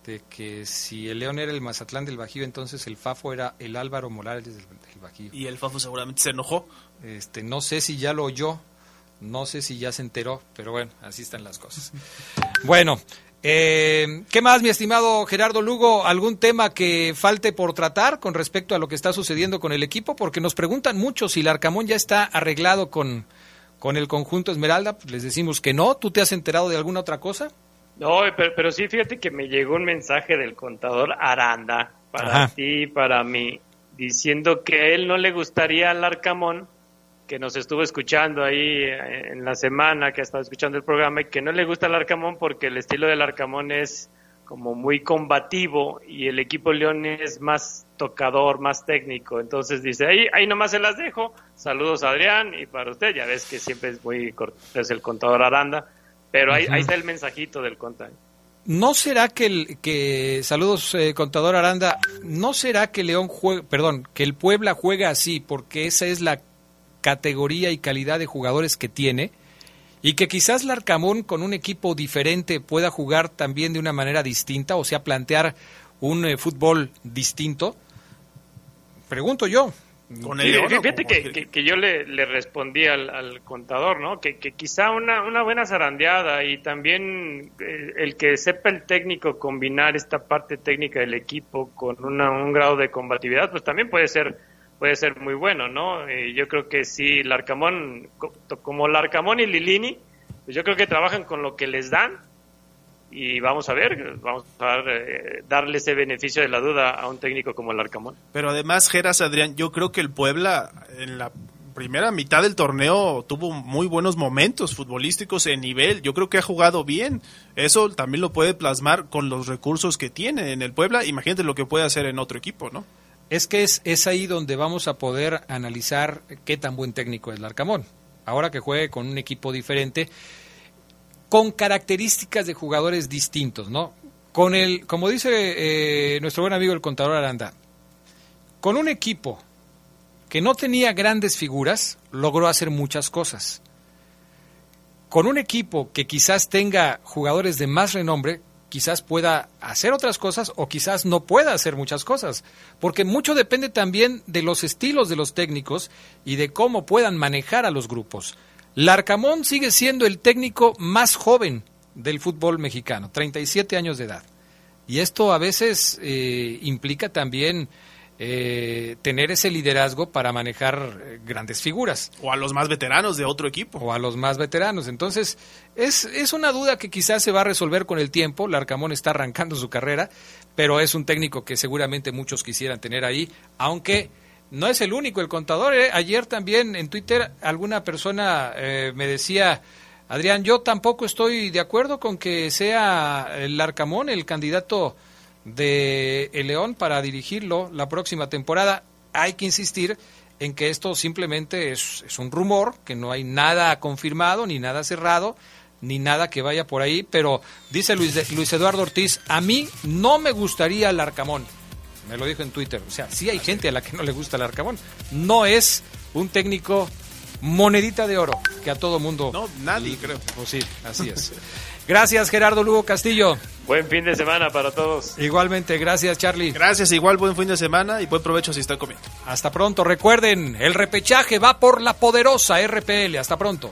de que si el León era el Mazatlán del Bajío, entonces el Fafo era el Álvaro Morales del, del Bajío. Y el Fafo seguramente se enojó. Este, no sé si ya lo oyó, no sé si ya se enteró, pero bueno, así están las cosas. [laughs] Bueno, eh, ¿qué más, mi estimado Gerardo Lugo? ¿Algún tema que falte por tratar con respecto a lo que está sucediendo con el equipo? Porque nos preguntan mucho si el Arcamón ya está arreglado con, con el conjunto Esmeralda. Pues les decimos que no. ¿Tú te has enterado de alguna otra cosa? No, pero, pero sí, fíjate que me llegó un mensaje del contador Aranda para Ajá. ti y para mí, diciendo que a él no le gustaría al Arcamón, que nos estuvo escuchando ahí eh, en la semana, que ha estado escuchando el programa, y que no le gusta al Arcamón porque el estilo del Arcamón es como muy combativo y el equipo León es más tocador, más técnico. Entonces dice, ahí, ahí nomás se las dejo. Saludos Adrián y para usted, ya ves que siempre es muy cortés el contador Aranda, pero ahí, ahí está el mensajito del contador. ¿No será que el que saludos eh, contador Aranda, no será que León juega, perdón, que el Puebla juega así porque esa es la categoría y calidad de jugadores que tiene y que quizás Larcamón con un equipo diferente pueda jugar también de una manera distinta, o sea, plantear un eh, fútbol distinto? Pregunto yo. Con Sí, el León. ¿o fíjate con que, cualquier- que- que yo le, le respondí al, al contador, ¿no? Que, que quizá una, una buena zarandeada y también eh, el que sepa el técnico combinar esta parte técnica del equipo con una- un grado de combatividad, pues también puede ser puede ser muy bueno, ¿no? Eh, yo creo que sí, Larcamón, co- como Larcamón y Lilini, pues yo creo que trabajan con lo que les dan y vamos a ver, vamos a eh, darle ese beneficio de la duda a un técnico como el Arcamón. Pero además, Geras Adrián, yo creo que el Puebla en la primera mitad del torneo tuvo muy buenos momentos futbolísticos en nivel. Yo creo que ha jugado bien. Eso también lo puede plasmar con los recursos que tiene en el Puebla. Imagínate lo que puede hacer en otro equipo, ¿no? Es que es, es ahí donde vamos a poder analizar qué tan buen técnico es Larcamón. Ahora que juegue con un equipo diferente, con características de jugadores distintos, ¿no? Con el, como dice eh, nuestro buen amigo el contador Aranda, con un equipo que no tenía grandes figuras, logró hacer muchas cosas. Con un equipo que quizás tenga jugadores de más renombre, quizás pueda hacer otras cosas o quizás no pueda hacer muchas cosas, porque mucho depende también de los estilos de los técnicos y de cómo puedan manejar a los grupos. Larcamón sigue siendo el técnico más joven del fútbol mexicano, 37 años de edad. Y esto a veces eh, implica también eh, tener ese liderazgo para manejar eh, grandes figuras. O a los más veteranos de otro equipo. O a los más veteranos. Entonces, es, es una duda que quizás se va a resolver con el tiempo. Larcamón está arrancando su carrera, pero es un técnico que seguramente muchos quisieran tener ahí, aunque no es el único. El contador, eh, ayer también en Twitter alguna persona eh, me decía, Adrián, yo tampoco estoy de acuerdo con que sea el Larcamón el candidato de el León para dirigirlo la próxima temporada. Hay que insistir en que esto simplemente es, es un rumor, que no hay nada confirmado ni nada cerrado ni nada que vaya por ahí, pero dice Luis, de- Luis Eduardo Ortiz, a mí no me gustaría el Arcamón. Me lo dijo en Twitter. O sea, sí hay gente a la que no le gusta el Arcamón. No es un técnico monedita de oro que a todo mundo... No, nadie creo. Pues sí, así es. [laughs] Gracias, Gerardo Lugo Castillo. Buen fin de semana para todos. Igualmente, gracias, Charlie. Gracias, igual buen fin de semana y buen provecho si están comiendo. Hasta pronto. Recuerden, el repechaje va por la poderosa RPL. Hasta pronto.